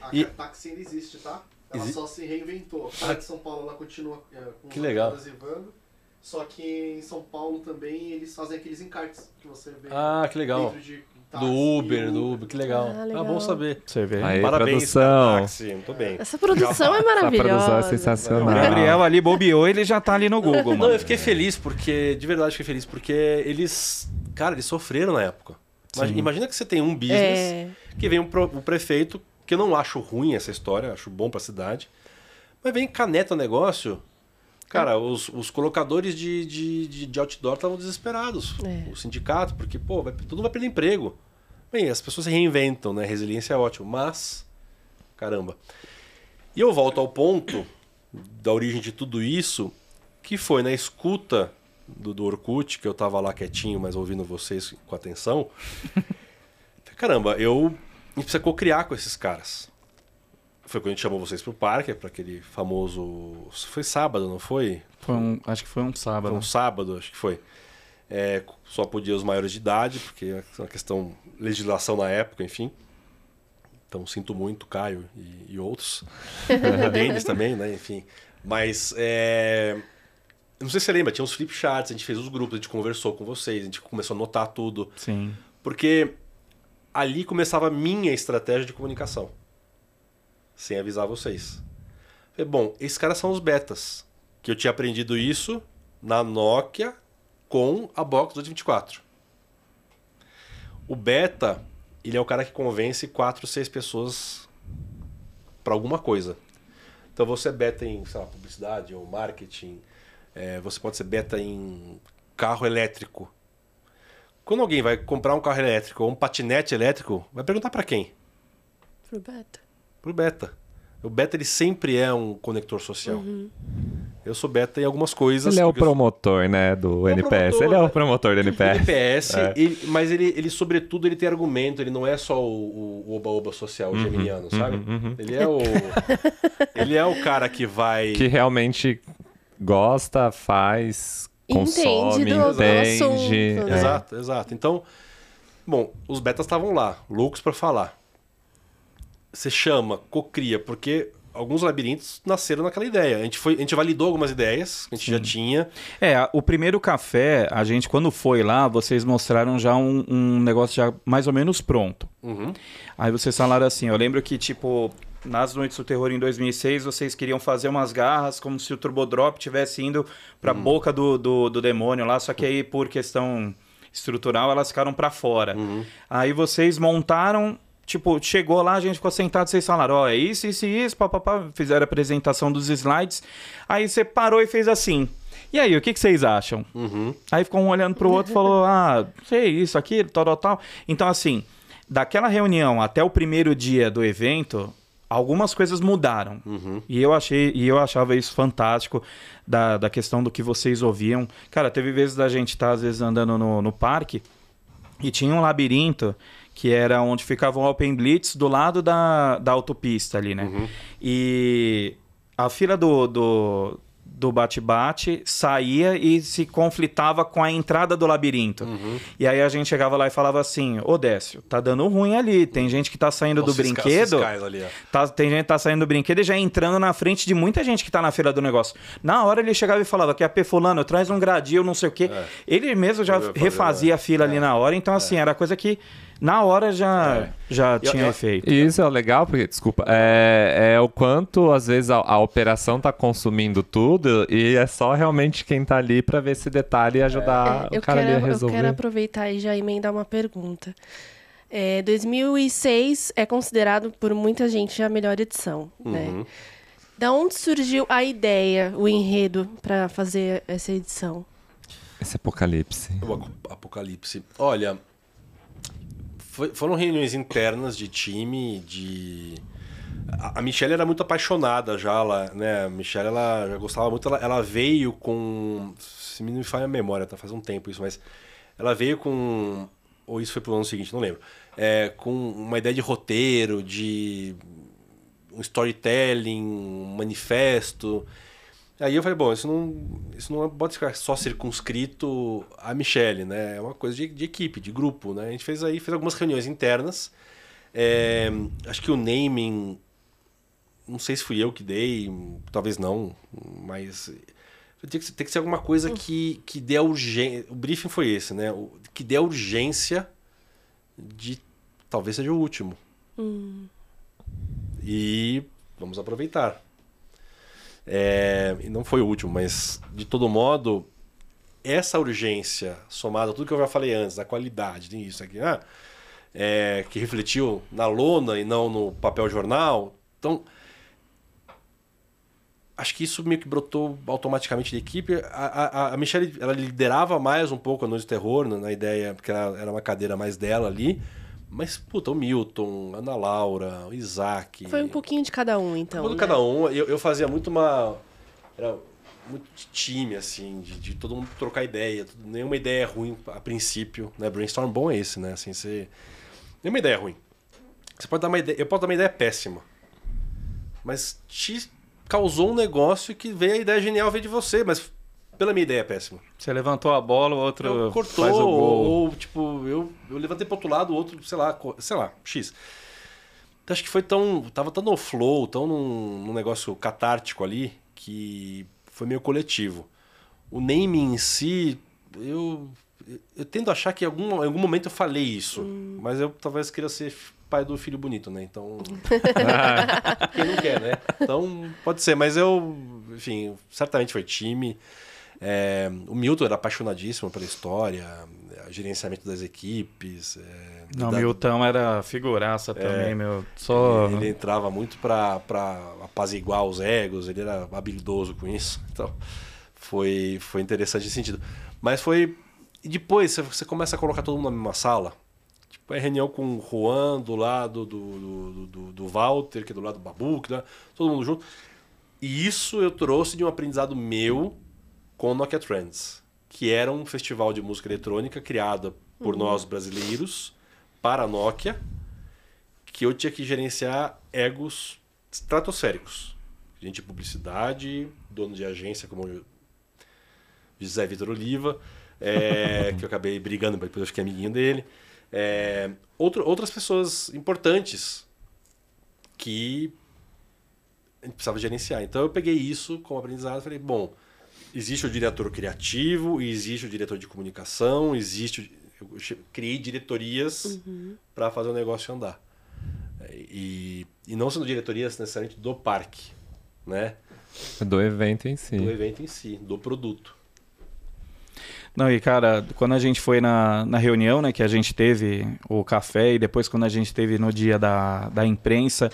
É. A E- Cartaxi ainda existe, tá? Ela Exi- só se reinventou. A cidade de São Paulo ela continua é, com Que legal. Só que em São Paulo também eles fazem aqueles encartes que você vê Ah, que legal. dentro de táxi Do e Uber, do Uber, que legal. Ah, Ah, legal. bom saber. Você vê. Aí, Parabéns, produção. Táxi, muito bem. Essa produção é Essa produção é maravilhosa. O sensacional. Gabriel ali bobeou, ele já tá ali no Google, Não, mano. eu fiquei feliz porque, de verdade, fiquei feliz porque eles, cara, eles sofreram na época. Imagina, Sim. imagina que você tem um business É. que vem um, pro- um prefeito, que eu não acho ruim essa história, acho bom pra cidade, mas vem caneta o negócio. Cara, os, os colocadores de, de, de, de outdoor estavam desesperados. É. O sindicato, porque, pô, vai, todo mundo vai perder emprego. Bem, as pessoas se reinventam, né? Resiliência é ótimo, mas. Caramba. E eu volto ao ponto da origem de tudo isso, que foi na escuta do, do Orkut, que eu tava lá quietinho, mas ouvindo vocês com atenção. Caramba, eu. A gente precisa co-criar com esses caras. Foi quando a gente chamou vocês pro parque, para aquele famoso. Foi sábado, não foi? Foi um, acho que foi um sábado. Foi um sábado, acho que foi. É, só podia os maiores de idade, porque é uma questão legislação na época, enfim. Então sinto muito, Caio e, e outros. Denis também, né? Enfim. Mas é, não sei se você lembra, tinha uns flip charts, a gente fez os grupos, a gente conversou com vocês, a gente começou a anotar tudo. Sim. Porque ali começava a minha estratégia de comunicação. Sem avisar vocês. Falei, bom, esses caras são os betas. Que eu tinha aprendido isso na Nokia com a Box 224. O beta, ele é o cara que convence quatro, seis pessoas para alguma coisa. Então você é beta em, sei lá, publicidade ou marketing. É, você pode ser beta em carro elétrico. Quando alguém vai comprar um carro elétrico ou um patinete elétrico, vai perguntar para quem? Pro beta. Pro beta. O beta ele sempre é um conector social. Eu sou beta em algumas coisas. Ele é o eu sou- promotor, né, do É NPS. promotor, ele é o né? promotor do O NPS. NPS, É. ele- mas ele, ele, sobretudo, ele tem argumento, ele não é só o oba-oba social, o geminiano, sabe? uhum. Ele é o. ele é o cara que vai. Que realmente gosta, faz, Entende consome, do- do entende. assunto, né? Exato, exato. Então, bom, os betas estavam lá, loucos para falar. Você chama, cocria, porque alguns labirintos nasceram naquela ideia. A gente, foi, a gente validou algumas ideias que a gente já tinha. É, o primeiro café, a gente, quando foi lá, vocês mostraram já um, um negócio já mais ou menos pronto. Uhum. Aí vocês falaram assim, eu lembro que, tipo, nas Noites do Terror em 2006, vocês queriam fazer umas garras como se o Turbodrop tivesse indo pra boca do, do, do demônio lá, só que aí, por questão estrutural, elas ficaram pra fora. Aí vocês montaram... Tipo, chegou lá, a gente ficou sentado, vocês falaram, ó, é isso, isso e isso, papapá, fizeram a apresentação dos slides. Aí você parou e fez assim. E aí, o que, que vocês acham? Uhum. Aí ficou um olhando pro outro e falou: Ah, sei, isso, aquilo, tal, tal, tal. Então, assim, daquela reunião até o primeiro dia do evento, algumas coisas mudaram. E eu achei, e eu achava isso fantástico da, da questão do que vocês ouviam. Cara, teve vezes da gente estar, às vezes, andando no, no parque e tinha um labirinto que era onde ficava o Open Blitz do lado da, da autopista ali, né? E a fila do, do, do bate-bate saía e se conflitava com a entrada do labirinto. E aí a gente chegava lá e falava assim, ô Décio, tá dando ruim ali, tem gente que tá saindo do Os fisca- brinquedo... ali. Tá, tem gente que tá saindo do brinquedo e já entrando na frente de muita gente que tá na feira do negócio. Na hora ele chegava e falava que a fulano traz um gradil, não sei o quê. Ele mesmo já refazia é. a fila ali na hora, então assim, era coisa que na hora já, já E- tinha e- efeito. E isso é legal, porque, desculpa, é, é o quanto às vezes a, a operação tá consumindo tudo e é só realmente quem tá ali pra ver esse detalhe e ajudar É, o cara ali a quero, eu resolver. quero aproveitar e já emendar uma pergunta. É, 2006 é considerado por muita gente a melhor edição, Uhum. né? Da onde surgiu a ideia, o enredo para fazer essa edição? Esse apocalipse. O apocalipse. Olha, foi- foram reuniões internas de time, de. A, Michelle era muito apaixonada já, ela, né? A Michelle ela já gostava muito, ela, ela veio com. Se me falha a memória, tá? Faz um tempo isso, mas. Ela veio com. Ou isso foi pro ano seguinte, não lembro. É, com uma ideia de roteiro, de um storytelling, um manifesto. Aí eu falei, bom, isso não, isso não pode ficar só circunscrito a Michelle, né? É uma coisa de, de equipe, de grupo, né? A gente fez aí, fez algumas reuniões internas. É, acho que o naming, não sei se fui eu que dei, talvez não, mas tem que, ser- tem que ser alguma coisa que, que dê a urgência. O briefing foi esse, né? O, que dê a urgência de talvez seja o último. E vamos aproveitar. É, e não foi o último, mas de todo modo, essa urgência, somada a tudo que eu já falei antes, da qualidade, isso aqui, ah, é, que refletiu na lona e não no papel jornal. Então, acho que isso meio que brotou automaticamente da equipe. A, a, a Michelle ela liderava mais um pouco a Noite do Terror, né, na ideia, porque ela, era uma cadeira mais dela ali. Mas, puta, o Milton, a Ana Laura, o Isaac. Foi um pouquinho de cada um, então. Muito né? cada um. Eu, eu fazia muito uma. Era muito de time, assim, de, de todo mundo trocar ideia. nenhuma ideia ruim a princípio. Né? Brainstorm bom é esse, né? Assim, você. Nenhuma ideia ruim. Você pode dar uma ideia. Eu posso dar uma ideia péssima. mas te causou um negócio que veio a ideia genial veio de você, mas pela minha ideia é péssima. Você levantou a bola, o outro Então, cortou, faz o gol. ou, tipo, eu, eu levantei pro outro lado, o outro, sei lá, sei lá, X. Então, acho que foi tão. Tava tão no flow, tão num, num negócio catártico ali, que foi meio coletivo. O naming em si, eu. Eu tendo a achar que em algum, em algum momento eu falei isso, mas eu talvez queria ser pai do filho bonito, né? Então. Quem não quer, né? Então, pode ser, mas eu, enfim, certamente foi time. É, o Milton era apaixonadíssimo pela história, é, gerenciamento das equipes. é, Não, da- Milton era figuraça também, meu. Só. ele, ele entrava muito pra apaziguar os egos, ele era habilidoso com isso. Então, foi, foi interessante nesse sentido. Mas foi. E depois você- começa a colocar todo mundo na mesma sala. Tipo, é reunião com o Juan do lado do, do, do, do Walter, que é do lado do Babu, que é todo mundo junto. E isso eu trouxe de um aprendizado meu com Nokia Trends, que era um festival de música eletrônica criado por nós brasileiros para a Nokia, que eu tinha que gerenciar egos estratosféricos. Gente de publicidade, dono de agência como José Vitor Oliva, é, que eu acabei brigando, mas depois eu fiquei amiguinho dele. É, outro- outras pessoas importantes que a gente precisava gerenciar. Então eu peguei isso como aprendizado e falei, bom, existe o diretor criativo, existe o diretor de comunicação, existe... o- Eu criei diretorias para fazer o negócio andar. E, e não sendo diretorias necessariamente do parque, né? Do evento em si. Do evento em si, do produto. Não, e cara, quando a gente foi na, na reunião, né, que a gente teve o café e depois quando a gente teve no dia da, da imprensa,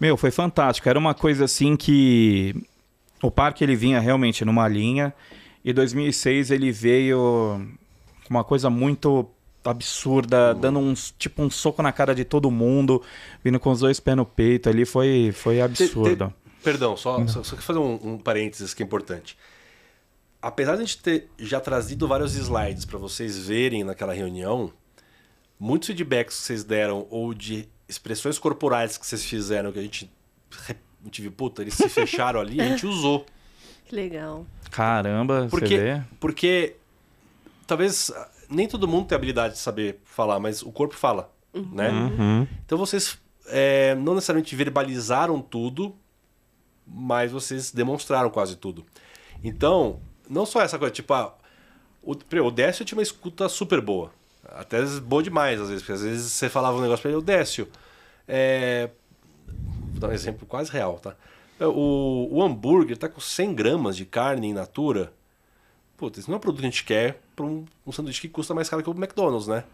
meu, foi fantástico. Era uma coisa assim que o parque ele vinha realmente numa linha e 2006 ele veio com uma coisa muito absurda, dando uns tipo um soco na cara de todo mundo, vindo com os dois pés no peito ali, foi foi absurdo. Te- te- perdão, só, só, só fazer um, um parênteses que é importante. Apesar de a gente ter já trazido vários slides para vocês verem naquela reunião, muitos feedbacks que vocês deram ou de expressões corporais que vocês fizeram que a gente, a gente viu, puta, eles se fecharam ali, a gente usou. Que legal. Caramba, você Porque, vê? porque talvez ah, nem todo mundo tem habilidade de saber falar, mas o corpo fala, né? Uhum. Então vocês é, não necessariamente verbalizaram tudo, mas vocês demonstraram quase tudo. Então, não só essa coisa, tipo, ah, o, o Décio tinha uma escuta super boa. Até boa demais, às vezes, porque às vezes você falava um negócio pra ele, o Décio, é... vou dar um exemplo quase real, tá? O, o hambúrguer tá com 100 gramas de carne in natura. Putz, isso não é um produto que a gente quer para um, um sanduíche que custa mais caro que o McDonald's, né?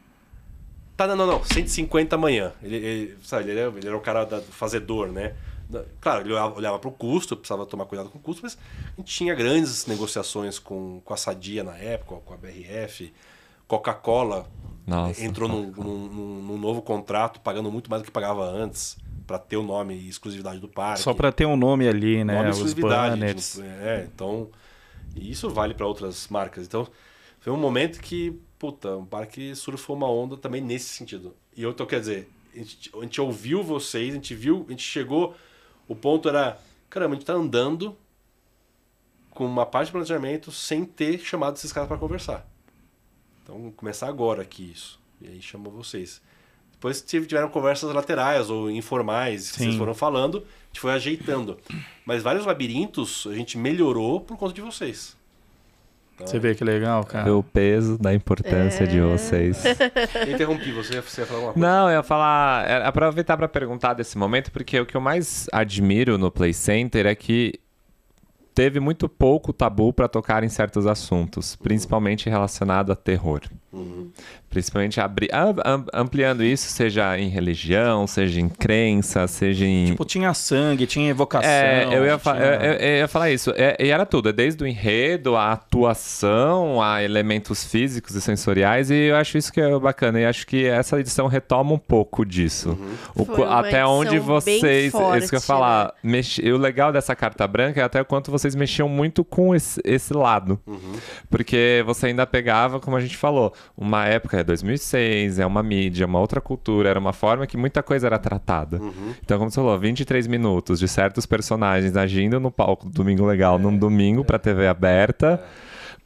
Tá, não, não, não. 150 amanhã. Ele, ele, sabe, ele, era, ele era o cara da- do fazedor, né? Claro, ele olhava, olhava para o custo, precisava tomar cuidado com o custo, mas a gente tinha grandes negociações com, com a Sadia na época, com a BRF. Coca-Cola entrou num- num- num novo contrato, pagando muito mais do que pagava antes, para ter o nome e exclusividade do parque. Só pra ter um nome ali, né? Nome Os exclusividade. banners. É, então. E isso vale para outras marcas. Então, foi um momento que, puta, o parque surfou uma onda também nesse sentido. E eu tô, quer dizer, a gente, a gente ouviu vocês, a gente viu, a gente chegou. O ponto era, caramba, a gente tá andando com uma parte de planejamento sem ter chamado esses caras para conversar. Então, começar agora aqui isso. E aí chamou vocês. Depois tive- tiveram conversas laterais ou informais que Sim. vocês foram falando, a gente foi ajeitando. Mas vários labirintos a gente melhorou por conta de vocês. Então, Você vê que legal, cara. O peso da importância de vocês. Eu interrompi você, você ia falar uma coisa. Não, eu ia falar, é, aproveitar para perguntar desse momento, porque o que eu mais admiro no Play Center é que teve muito pouco tabu para tocar em certos assuntos, principalmente relacionado a terror. Uhum. Principalmente abri- am- ampliando isso, seja em religião, seja em crença, seja em. Tipo, tinha sangue, tinha evocação. É, eu ia, fa- tinha- eu- eu- eu ia falar isso. É, e era tudo, é desde o enredo, a atuação, a elementos físicos e sensoriais, e eu acho isso que é bacana. E acho que essa edição retoma um pouco disso. O Foi qu- uma até onde vocês. isso que eu ia forte, falar. mex- e o legal dessa carta branca é até o quanto vocês vocês mexiam muito com esse, esse lado. Porque você ainda pegava, como a gente falou, uma época, é 2006, é uma mídia, uma outra cultura, era uma forma que muita coisa era tratada. Então, como você falou, 23 minutos de certos personagens agindo no palco do Domingo Legal num domingo pra TV aberta.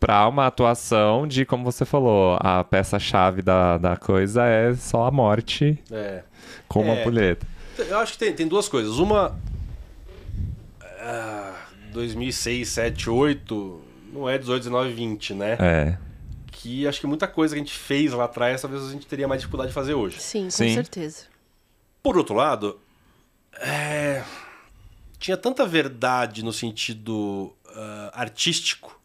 Pra uma atuação de, como você falou, a peça-chave da, da coisa é só a morte É. com uma É. pulheta. Eu acho que tem, tem duas coisas. Uma. ah, 2006, 7, 8. Não é 18, 19, 20, né? É. Que acho que muita coisa que a gente fez lá atrás, talvez a gente teria mais dificuldade de fazer hoje. Sim, com Sim. certeza. Por outro lado, é, tinha tanta verdade no sentido ah, artístico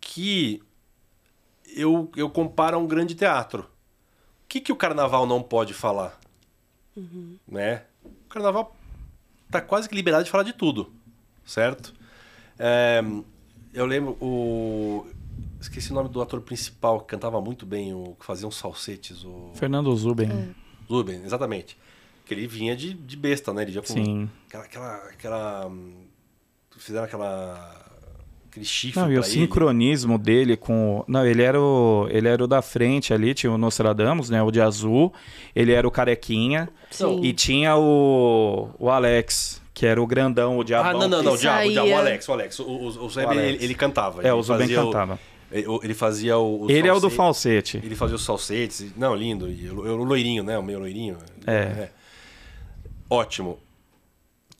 que eu, eu comparo a um grande teatro. O que, que o carnaval não pode falar? Né? O carnaval tá quase que liberado de falar de tudo, certo? É, eu lembro o. Esqueci o nome do ator principal que cantava muito bem, o que fazia uns falsetes. O... Fernando Zuben. Ruben, exatamente. Que ele vinha de, de besta, né? Ele já com Sim. aquela, aquela, aquela. hum, Fizeram aquela. Aquele chifre Não, e o ele. sincronismo dele com. o- Não, ele era o. Ele era o da frente ali, tinha o Nostradamus, né? O de azul. Ele era o carequinha. Sim. E tinha o. O Alex, que era o grandão, o Ah, diabão. não, não, não. O diabo, o diabo, o saía- Alex, o Alex. O, o, o Zeb, Alex. ele, ele cantava. É, ele o fazia cantava. ele, ele fazia o. os Ele é o do falsete. Ele fazia os falsetes. Não, lindo. E o, o loirinho, né? O meio loirinho. É. Ótimo.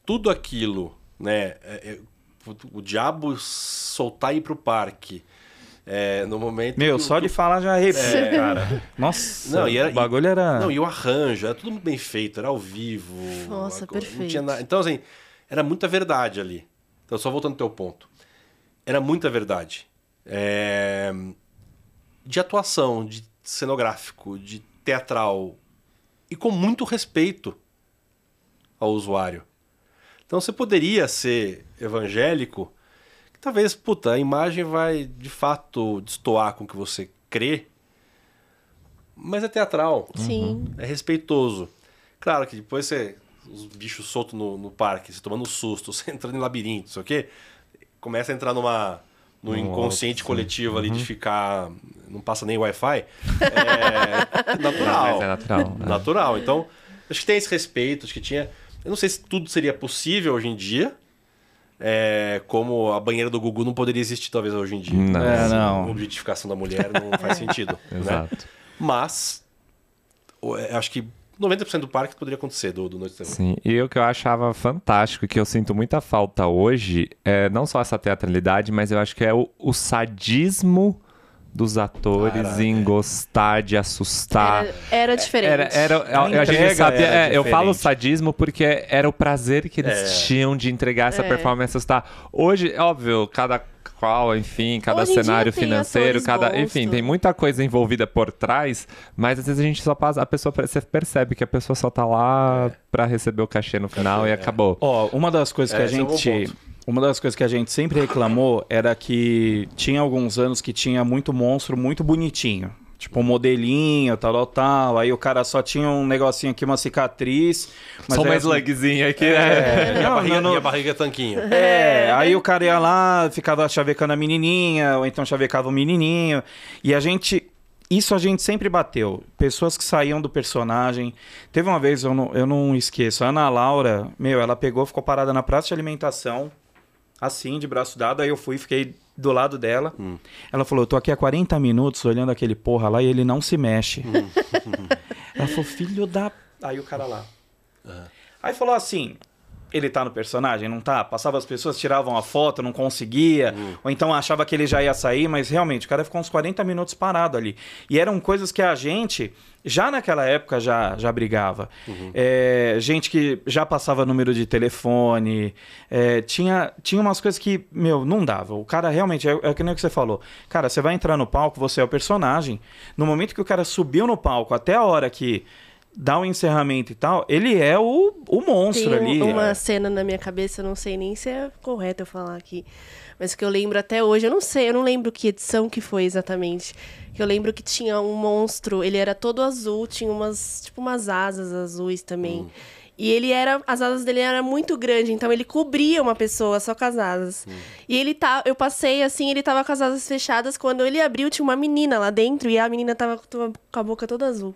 Tudo aquilo, né? é- é, o, o diabo soltar e ir pro parque. É, no momento. Meu, que só que de falar já arrepia, cara. Nossa, Não, e era- o bagulho era... Não, e o arranjo, era tudo muito bem feito, era ao vivo. Nossa, perfeito. tinha nada. Então, assim, era muita verdade ali. Então, só voltando ao teu ponto. Era muita verdade. É, De atuação, de cenográfico, de teatral. E com muito respeito ao usuário. Então, você poderia ser evangélico, talvez, puta, a imagem vai de fato destoar com o que você crê, mas é teatral. Sim. É respeitoso. Claro que depois você. Os bichos soltos no, no parque, você tomando susto, você entrando em labirinto, não sei o quê. Começa a entrar numa. No inconsciente coletivo ali de ficar. Não passa nem Wi-Fi. É natural. Mas é natural. é. Natural. Então, acho que tem esse respeito, acho que tinha. Eu não sei se tudo seria possível hoje em dia. É, como a banheira do Gugu não poderia existir, talvez, hoje em dia. Não. É, Assim, não. A objetificação da mulher não faz sentido. né? Exato. Mas, o- é, acho que 90% do parque poderia acontecer do, do Noite Terror. Sim, e o que eu achava fantástico, que eu sinto muita falta hoje, é não só essa teatralidade, mas eu acho que é o, o sadismo dos atores Caralho, em é. gostar de assustar. Era, era diferente. Era, era, a, a gente sabia, era é, eu falo sadismo porque era o prazer que eles É. tinham de entregar essa É. performance assustar. Hoje, óbvio, cada qual, enfim, cada Hoje cenário financeiro, cada, bons, enfim, tudo. tem muita coisa envolvida por trás, mas às vezes a gente só passa, a pessoa você percebe que a pessoa só tá lá pra receber o cachê no final e é. acabou. Ó, uma das coisas que É, a é gente. Uma das coisas que a gente sempre reclamou era que tinha alguns anos que tinha muito monstro muito bonitinho. Tipo, um modelinho, tal, tal, tal. Aí o cara só tinha um negocinho aqui, uma cicatriz. Mas só mais slugzinho aqui, né? É, E, a barriga, não, e a barriga é tanquinho. É, aí o cara ia lá, ficava chavecando a menininha, ou então chavecava o menininho. E a gente. Isso a gente sempre bateu. Pessoas que saíam do personagem. Teve uma vez, eu não, eu não esqueço, a Ana Laura, meu, ela pegou, ficou parada na praça de alimentação, assim, de braço dado. Aí eu fui, fiquei do lado dela. Ela falou: Eu tô aqui há 40 minutos olhando aquele porra lá e ele não se mexe. ela falou: Filho da. Aí o cara lá. Aí falou assim: ele tá no personagem? Não tá? Passava as pessoas, tiravam a foto, não conseguia, ou então achava que ele já ia sair, mas realmente o cara ficou uns 40 minutos parado ali. E eram coisas que a gente, já naquela época, já, já brigava. É, gente que já passava número de telefone, é, tinha, tinha umas coisas que, meu, não dava. O cara realmente, é, é que nem o que você falou. Cara, você vai entrar no palco, você é o personagem. No momento que o cara subiu no palco, até a hora que dá o encerramento e tal, ele é o, o monstro Tem ali. um- uma é. cena na minha cabeça, eu não sei nem se é correto eu falar aqui, mas que eu lembro até hoje, eu não sei, eu não lembro que edição que foi exatamente. Que eu lembro que tinha um monstro, ele era todo azul, tinha umas, tipo umas asas azuis também. E ele era. As asas dele eram muito grandes, então ele cobria uma pessoa só com as asas. E ele tá. Eu passei assim, ele tava com as asas fechadas. Quando ele abriu, tinha uma menina lá dentro e a menina tava com a boca toda azul.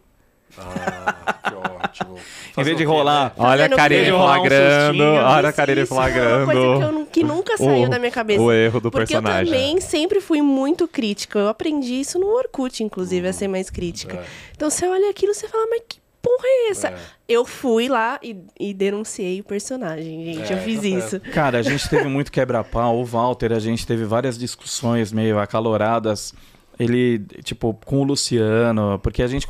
Ah, que ótimo. Em vez de rolar. né? Olha a Karine um flagrando. Olha a Karine isso, é uma flagrando. coisa que, eu que nunca saiu o- da minha cabeça. o erro do Porque personagem. eu também sempre fui muito crítica. Eu aprendi isso no Orkut, inclusive, a ser mais crítica. É. Então você olha aquilo e você fala, mas que porra é essa? É. Eu fui lá e, e denunciei o personagem, gente. É, eu fiz tá isso. Cara, a gente teve muito quebra-pau. O Walter, a gente teve várias discussões meio acaloradas. Ele, tipo, com o Luciano, porque a gente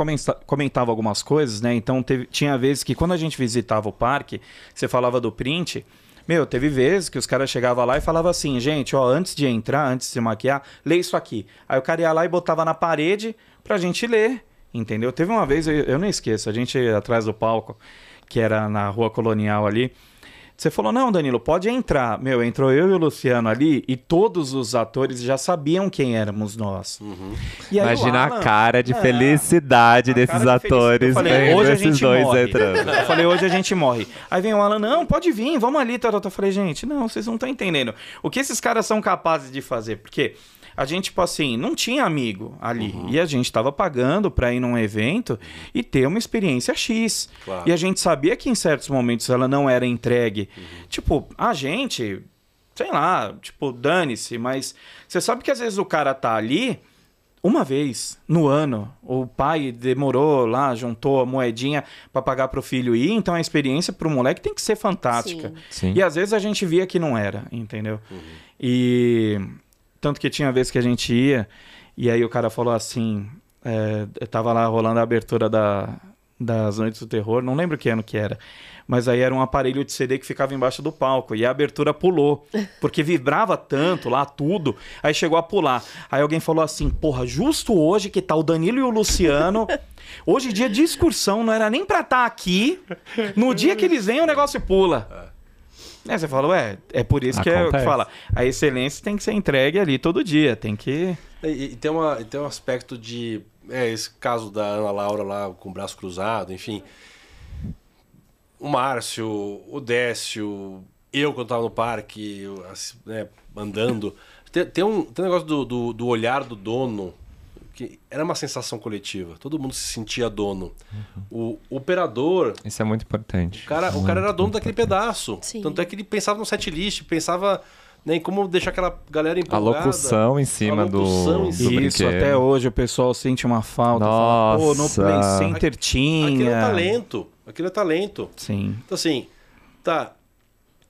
comentava algumas coisas, né? Então teve- tinha vezes que quando a gente visitava o parque, você falava do print. Meu, teve vezes que os caras chegavam lá e falavam assim, gente, ó, antes de entrar, antes de se maquiar, lê isso aqui. Aí o cara ia lá e botava na parede pra gente ler, entendeu? Teve uma vez, eu, eu não esqueço, a gente atrás do palco, que era na rua colonial ali, você falou, não, Danilo, pode entrar. Meu, entrou eu e o Luciano ali e todos os atores já sabiam quem éramos nós. E aí Imagina Alan- a cara de É, felicidade a desses cara de felicidade. atores Eu falei, hoje a gente dois morre. entrando. Eu falei, hoje a gente morre. Aí vem o Alan, não, pode vir, vamos ali. Eu falei, gente, não, vocês não estão entendendo. O que esses caras são capazes de fazer? Porque a gente, tipo assim, não tinha amigo ali. E a gente tava pagando pra ir num evento e ter uma experiência X. Claro. E a gente sabia que em certos momentos ela não era entregue. Tipo, a gente, sei lá, tipo, dane-se, mas você sabe que às vezes o cara tá ali uma vez no ano, o pai demorou lá, juntou a moedinha pra pagar pro filho ir, então a experiência pro moleque tem que ser fantástica. Sim. Sim. E às vezes a gente via que não era, entendeu? E tanto que tinha vezes que a gente ia, e aí o cara falou assim: é, eu tava lá rolando a abertura da, das Noites do Terror, não lembro que ano que era. Mas aí era um aparelho de CD que ficava embaixo do palco. E a abertura pulou. Porque vibrava tanto lá, tudo. Aí chegou a pular. Aí alguém falou assim: porra, justo hoje que tá o Danilo e o Luciano. Hoje, dia de excursão, não era nem pra estar aqui. No dia que eles vêm, o negócio pula. É, você fala, ué, é por isso que é o que fala. A excelência tem que ser entregue ali todo dia. Tem que. E, e tem, uma, tem um aspecto de. É, esse caso da Ana Laura lá com o braço cruzado, enfim. O Márcio, o Décio, eu quando tava no parque, assim, né, andando. Tem, tem um, tem um negócio do, do, do olhar do dono, que era uma sensação coletiva. Todo mundo se sentia dono. O operador Isso é muito importante. o cara, o cara era dono daquele importante. pedaço. Sim. Tanto é que ele pensava no set list, pensava né, em como deixar aquela galera A empolgada. locução em cima A locução do, em do cima. Isso, brinquedo. até hoje o pessoal sente uma falta. fala, Pô, no Nossa. Play Center tinha. Aquilo é talento. Aquilo é talento. Sim. Então, assim, tá.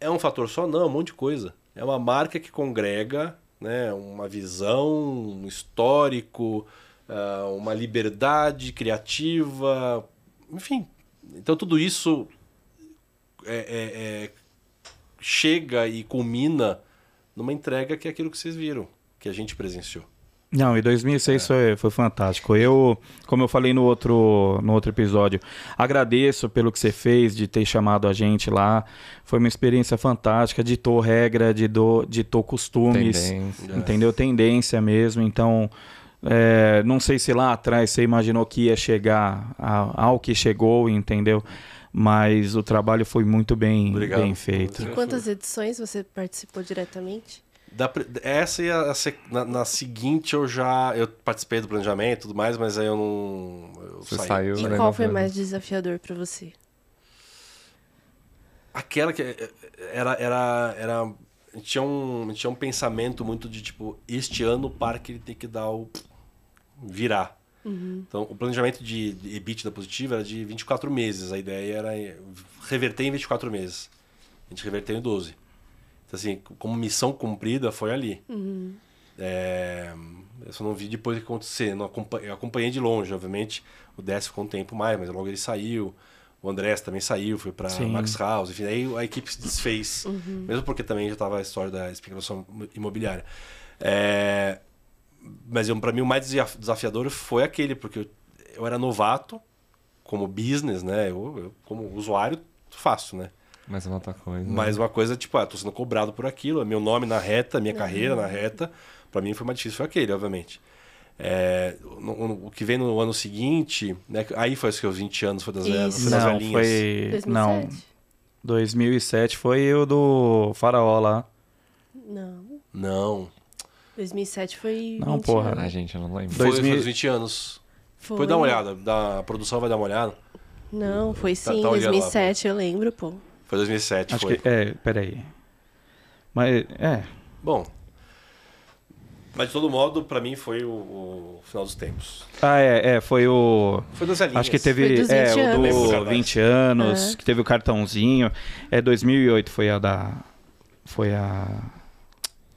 É um fator só? Não, é um monte de coisa. É uma marca que congrega né, uma visão, um histórico, ah, uma liberdade criativa, enfim. Então, tudo isso é- é- é- chega e culmina numa entrega que é aquilo que vocês viram, que a gente presenciou. Não, e 2006 foi, foi fantástico. Eu, como eu falei no outro, no outro episódio, agradeço pelo que você fez, de ter chamado a gente lá. Foi uma experiência fantástica, ditou regra, ditou, ditou costumes, Tendência. entendeu? Tendência mesmo. Então, é, não sei se lá atrás você imaginou que ia chegar a- ao que chegou, entendeu? Mas o trabalho foi muito bem, Obrigado. bem feito. Quantas edições você participou diretamente? Da essa e a, na, na seguinte eu já eu participei do planejamento e tudo mais, mas aí eu não eu Você saí. saiu, E né, qual foi mais desafiador pra você? Aquela que eh, era era era tinha um tinha um pensamento muito de tipo este ano o parque ele tem que dar o virar. Então o planejamento de, EBITDA positivo era de 24 meses, a ideia era eh, reverter em 24 meses. A gente reverteu em 12. Então assim, como missão cumprida foi ali. É, eu só não vi depois que acontecer. Não acompa- eu acompanhei de longe, obviamente. O Décio ficou um tempo mais, mas logo ele saiu. O Andrés também saiu, foi para. Max House. Enfim, aí a equipe se desfez. Mesmo porque também já estava a história da especulação imobiliária. É, mas para mim o mais desaf- desafiador foi aquele, porque eu, eu era novato como business, né? Eu, eu, como usuário, fácil, né? Mais uma outra coisa. Mas uma coisa, tipo, ah, tô sendo cobrado por aquilo, é meu nome na reta, minha carreira na reta. Pra mim foi mais difícil, foi aquele, obviamente. É, no- no- o que vem no ano seguinte, né? Aí foi os seus 20 anos, foi das, velhas, Isso. foi das Não, velhinhas. foi. 2007? Não. 2007 foi o do Faraó lá. Não. Não. 2007 foi. Não, 20 porra. anos. Ai, gente, eu não lembro. Foi, 2000 foi dos 20 anos. Foi. Foi dar uma olhada. Da, a produção vai dar uma olhada. Não, foi Tá- sim, tá lá, 2007, eu lembro, pô. Foi 2007. Acho foi. que. É, peraí. Mas, é. Bom. Mas de todo modo, pra mim foi o, o final dos tempos. Ah, é, é, foi o. Foi das. Acho que teve. Foi dos é, 20 o anos. Lembro do do cartaz. 20 anos, É. que teve o cartãozinho. É 2008 foi a da. Foi a.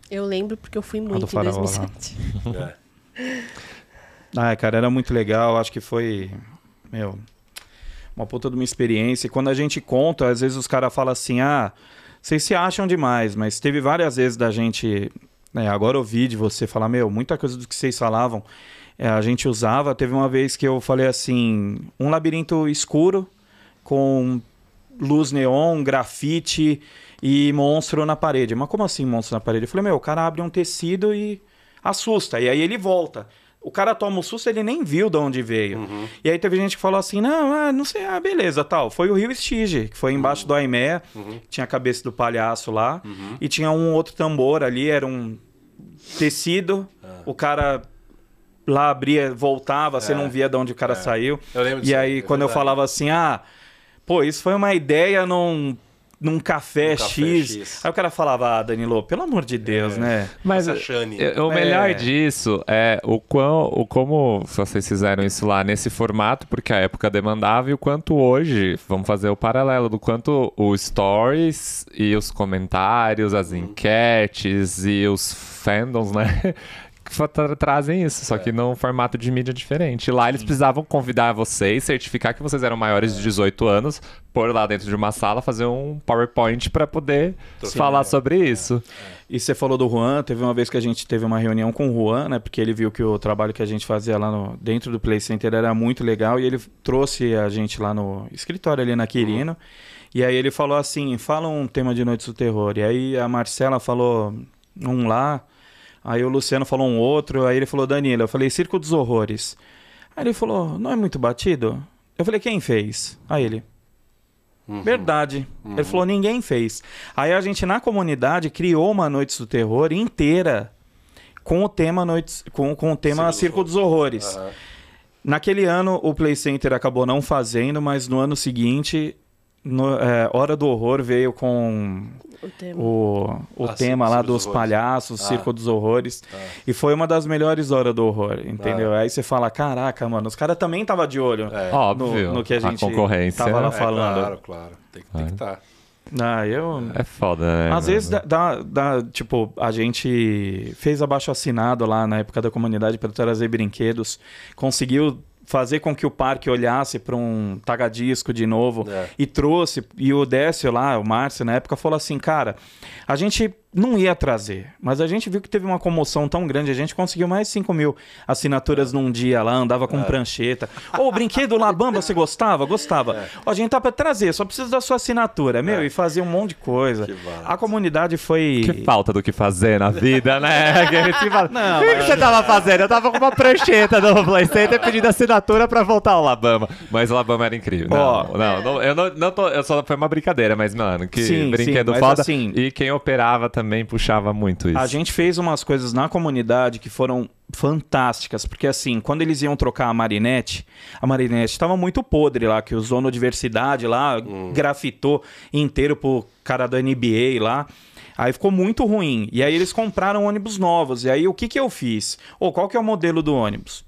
Eu lembro porque eu fui muito em Faraó lá. 2007. É. Ah, cara, era muito legal. Acho que foi. Meu. Uma puta de uma experiência. E quando a gente conta, às vezes os caras falam assim: ah, vocês se acham demais, mas teve várias vezes da gente. né, agora ouvi de você falar: meu, muita coisa do que vocês falavam é, a gente usava. Teve uma vez que eu falei assim: um labirinto escuro com luz neon, grafite e monstro na parede. Mas como assim monstro na parede? Eu falei: meu, o cara abre um tecido e assusta. E aí ele volta. O cara toma o susto, ele nem viu de onde veio. E aí teve gente que falou assim: não, ah, não sei, ah, beleza, tal. Foi o Rio Estige, que foi embaixo do Aimé, tinha a cabeça do palhaço lá, e tinha um outro tambor ali, era um tecido. O cara lá abria, voltava, você É. não via de onde o cara É. saiu. Eu lembro disso E aí, é quando eu verdade. falava assim, ah, pô, isso foi uma ideia num, num café, Num café X. X. Aí o cara falava, ah, Danilo, pelo amor de Deus, É. né? Mas Essa Shane. é, o melhor É. disso é o quão, o como vocês fizeram isso lá nesse formato, porque a época demandava, e o quanto hoje, vamos fazer o paralelo do quanto o stories e os comentários, as Uhum. enquetes e os fandoms, né? Tra- Trazem isso, só É. que num formato de mídia diferente. Lá eles precisavam convidar vocês, certificar que vocês eram maiores de 18 anos, pôr lá dentro de uma sala, fazer um PowerPoint para poder Sim. falar sobre isso. E você falou do Juan, teve uma vez que a gente teve uma reunião com o Juan, né? Porque ele viu que o trabalho que a gente fazia lá no, dentro do Play Center era muito legal e ele trouxe a gente lá no escritório ali na Quirino. E aí ele falou assim: fala um tema de Noites do Terror. E aí a Marcela falou um lá, aí o Luciano falou um outro, aí ele falou Danilo. Eu falei Circo dos Horrores. Aí ele falou: não é muito batido? Eu falei: quem fez? Aí ele. Verdade. Ele falou, ninguém fez. Aí a gente, na comunidade, criou uma Noites do Terror inteira com o tema Noites, com, com o tema Circo dos dos Horrores. Aham. Naquele ano, o Play Center acabou não fazendo, mas no ano seguinte, no, é, Hora do Horror veio com O tema. o, o Ah, tema Circo lá dos dos palhaços, Ah. Circo dos Horrores. Ah. E foi uma das melhores Hora do Horror, entendeu? Ah. Aí você fala, caraca, mano, os caras também tava de olho É. Óbvio, no, no que a gente concorrência tava lá É, falando. claro, claro. Tem, que- tem que estar. Ah, eu... é foda, né? Às mano? vezes dá, dá- dá, tipo, a gente fez abaixo assinado lá na época da comunidade para trazer brinquedos, conseguiu fazer com que o parque olhasse para um tagadisco de novo É. e trouxe, e o Décio lá, o Márcio na época falou assim, cara, a gente não ia trazer, mas a gente viu que teve uma comoção tão grande, a gente conseguiu mais de 5 mil assinaturas num dia lá, andava É. com prancheta. Ô, o brinquedo lá, Bamba, você gostava? Gostava. Ó, a gente tá para trazer, só precisa da sua assinatura, meu, É. e fazer um monte de coisa. A comunidade foi. Que falta do que fazer na vida, né? Não, o que, que você tava fazendo? Eu tava com uma prancheta no Play Center pedindo assinatura pra voltar ao Labama. Mas o Labama era incrível. Não, Ó. não, não, eu não, não tô. Eu só foi uma brincadeira, mas, mano, que Sim, brinquedo sim, foda. assim- E quem operava também puxava muito isso. A gente fez umas coisas na comunidade que foram fantásticas, porque assim, quando eles iam trocar a Marinette, a Marinette estava muito podre lá, que usou no diversidade lá, grafitou inteiro pro cara da NBA lá. Aí ficou muito ruim. E aí eles compraram ônibus novos. E aí o que que eu fiz? Ô, qual que é o modelo do ônibus?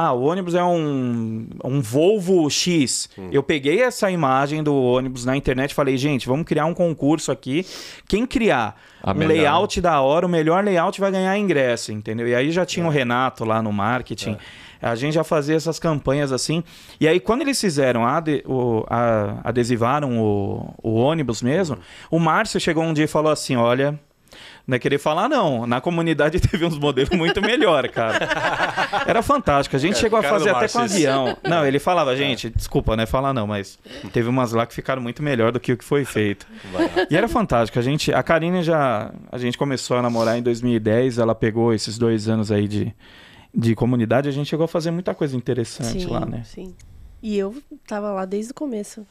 Ah, o ônibus é um, um Volvo X. Eu peguei essa imagem do ônibus na internet e falei, gente, vamos criar um concurso aqui. Quem criar A um melhor. layout da hora, o melhor layout vai ganhar ingresso, entendeu? E aí já tinha o Renato lá no marketing. A gente já fazia essas campanhas assim. E aí, quando eles fizeram, ade- o- a- adesivaram o, o ônibus mesmo, o Márcio chegou um dia e falou assim: olha. Não é querer falar, não. Na comunidade teve uns modelos muito melhor, cara. Era fantástico. A gente É, chegou a fazer até com avião. Não, ele falava, gente, desculpa, né? Falar não, mas teve umas lá que ficaram muito melhor do que o que foi feito. E era fantástico. A gente, a Karine já, a gente começou a namorar em 2010. Ela pegou esses dois anos aí de, de comunidade. A gente chegou a fazer muita coisa interessante sim, lá, né? Sim. E eu tava lá desde o começo.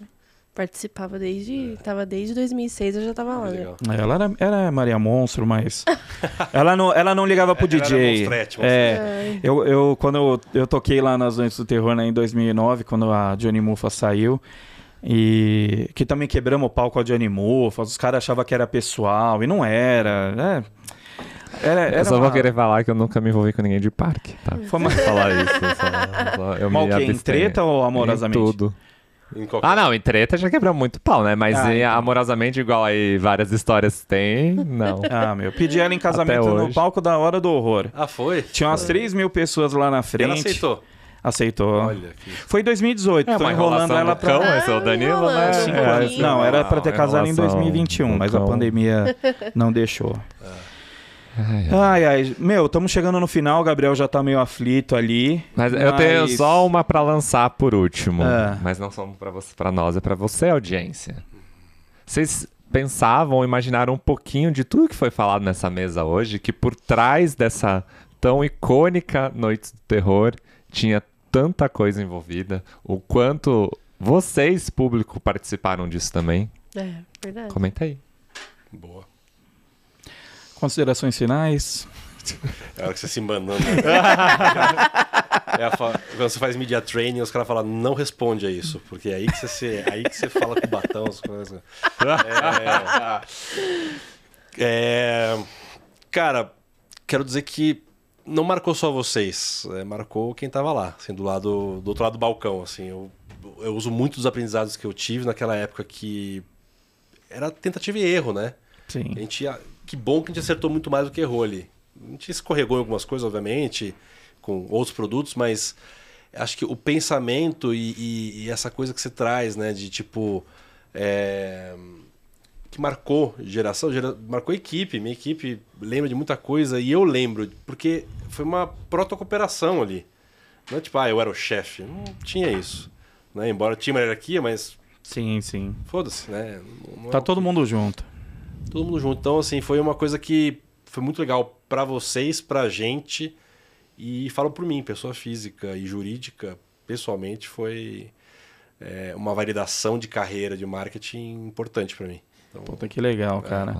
Participava desde. Tava desde 2006, eu já tava lá, né? Ela era, era Maria Monstro, mas. ela, não, ela não ligava pro Ela era DJ. monstrete, é, eu, eu, quando eu, eu toquei lá nas Noites do Terror né, em 2009, quando a Johnny Mufa saiu. E que também quebramos o palco com a Johnny Mufa. Os caras achavam que era pessoal, e não era. É, era, era eu só vou uma- querer falar que eu nunca me envolvi com ninguém de parque, tá? Foi uma- Vou falar isso. Só, só eu Mas me o quê? Em treta ou Em amorosamente? tudo. Em qualquer- Ah, não, em treta já quebrou muito pau, né? Mas Ah, em então. amorosamente, igual aí várias histórias tem, não. Ah, meu. Pedi ela em casamento no palco da Hora do Horror. Ah, foi? Tinha umas 3 mil pessoas lá na E frente. ela aceitou. Aceitou. Olha que... Foi em 2018. É tô enrolando ela pra. cão, esse é o Danilo, né? É. Não, era pra ter Uma casado em enrolação 2021, do mas a pandemia não deixou. Ai, ai. Ai, ai. Meu, estamos chegando no final, o Gabriel já tá meio aflito ali. Mas eu tenho Mas- só uma pra lançar por último. Ah. Mas não só pra nós, é pra você, audiência. Vocês pensavam, imaginaram um pouquinho de tudo que foi falado nessa mesa hoje, que por trás dessa tão icônica Noite do Terror tinha tanta coisa envolvida. O quanto vocês, público, participaram disso também. É, verdade. Comenta aí. Boa. Considerações finais. É a hora que você se embanando. é a fa- Quando você faz media training, os caras falam, não responde a isso. Porque é aí que você, se- aí que você fala com o batão, as coisas. É... É, Cara, quero dizer que não marcou só vocês, é, marcou quem tava lá, assim, do lado do outro lado do balcão, assim. Eu, eu uso muito dos aprendizados que eu tive naquela época que era tentativa e erro, né? Sim. A gente, ah, que bom que a gente acertou muito mais do que errou ali. A gente escorregou em algumas coisas, obviamente, com outros produtos, mas acho que o pensamento e, e- e essa coisa que você traz, né, de tipo. é, que marcou geração, gera- marcou equipe. Minha equipe lembra de muita coisa e eu lembro, porque foi uma protocooperação ali. Não é tipo, ah, eu era o chefe. Não tinha isso. Né? Embora tinha uma hierarquia, mas Sim, sim. foda-se, né? Não- não é Tá o todo mundo junto. Todo mundo junto. Então, assim, foi uma coisa que foi muito legal pra vocês, pra gente. E falo por mim, pessoa física e jurídica, pessoalmente, foi é, uma validação de carreira de marketing importante pra mim. Então, Puta que legal, cara.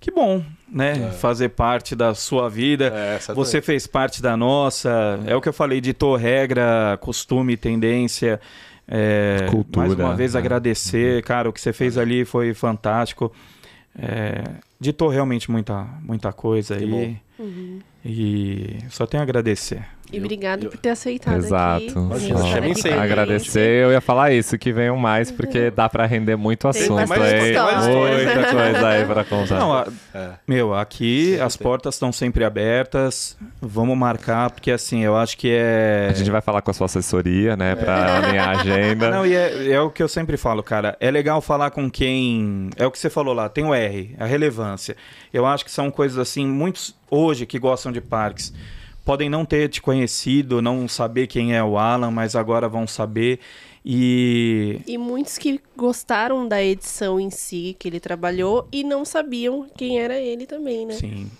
Que bom, né? Fazer parte da sua vida. é. Você fez parte da nossa. É o que eu falei, ditou regra, costume, tendência. É, Cultura, Mais uma vez né? agradecer, cara. O que você fez ali foi fantástico. É, ditou realmente muita, muita coisa Que aí. E só tenho a agradecer. E obrigado eu- por ter aceitado Exato. aqui. Gente. Agradecer, eu ia falar isso, que venham mais, porque dá pra render muito Tem assunto aí. história. Muita coisa aí pra contar. Não, a- É. meu, aqui Sempre as portas estão sempre abertas. Vamos marcar, porque assim, eu acho que é. A gente vai falar com a sua assessoria, né, pra alinhar a agenda. Não, e é, é o que eu sempre falo, cara. É legal falar com quem. É o que você falou lá, tem o R, a relevância. Eu acho que são coisas assim, muitos hoje que gostam de parques podem não ter te conhecido, não saber quem é o Alan, mas agora vão saber. E. E muitos que gostaram da edição em si que ele trabalhou e não sabiam quem era ele também, né? Sim.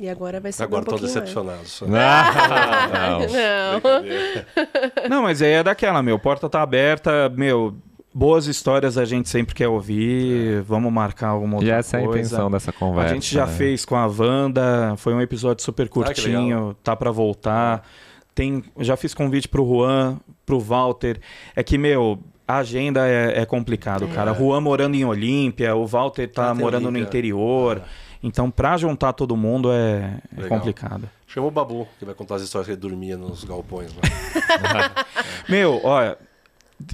E agora vai saber Agora um mais. decepcionado. Só. Não, não. Não. Não, mas aí é daquela, meu. Porta tá aberta, meu. Boas histórias a gente sempre quer ouvir. Vamos marcar alguma outra E essa é a coisa. intenção dessa A conversa. gente já né? fez com a Wanda, foi um episódio super legal. curtinho, tá pra voltar. Tem, já fiz convite pro Juan, pro Walter. É que, meu, a agenda é, é complicado, cara. Juan morando em Olímpia, o Walter tá Ah, tem morando no interior. Então, pra juntar todo mundo é, é complicado. Chama o Babu, que vai contar as histórias que ele dormia nos galpões. Lá. Meu, olha,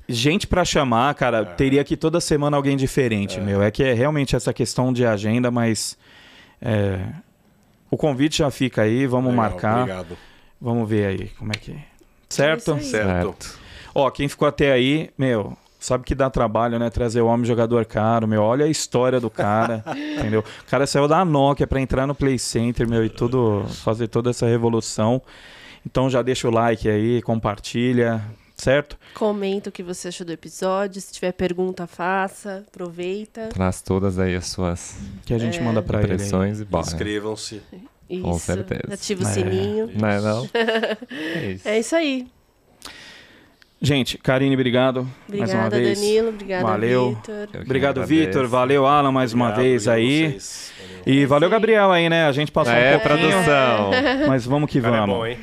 gente pra chamar, cara, É. teria que toda semana alguém diferente, meu. É que é realmente essa questão de agenda, mas é, o convite já fica aí, vamos Legal, marcar. Obrigado. Vamos ver aí como é que é. Certo? É. Certo. Certo. Ó, quem ficou até aí, meu, sabe que dá trabalho, né? Trazer o homem jogador caro, meu. Olha a história do cara, entendeu? O cara saiu da Nokia pra entrar no Play Center, meu, e tudo, fazer toda essa revolução. Então já deixa o like aí, compartilha, certo? Comenta o que você achou do episódio. Se tiver pergunta, faça. Aproveita. Traz todas aí as suas Que a gente É. manda aí. impressões e bora. Inscrevam-se. Isso. certeza. Ativa o É. sininho. Não é não? É isso. É isso aí. Gente, Karine, obrigado mais uma Obrigada, vez. Danilo. Obrigada, Valeu. Vitor. Obrigado. Vitor. Valeu, Alan, mais uma vez aí. vocês. E valeu, Gabriel, aí, né? A gente passou É, um pouquinho, produção. mas vamos que é vamos. bom, hein?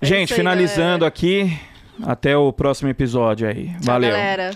Gente, isso aí, finalizando aqui, até o próximo episódio aí. Tchau, Valeu. galera.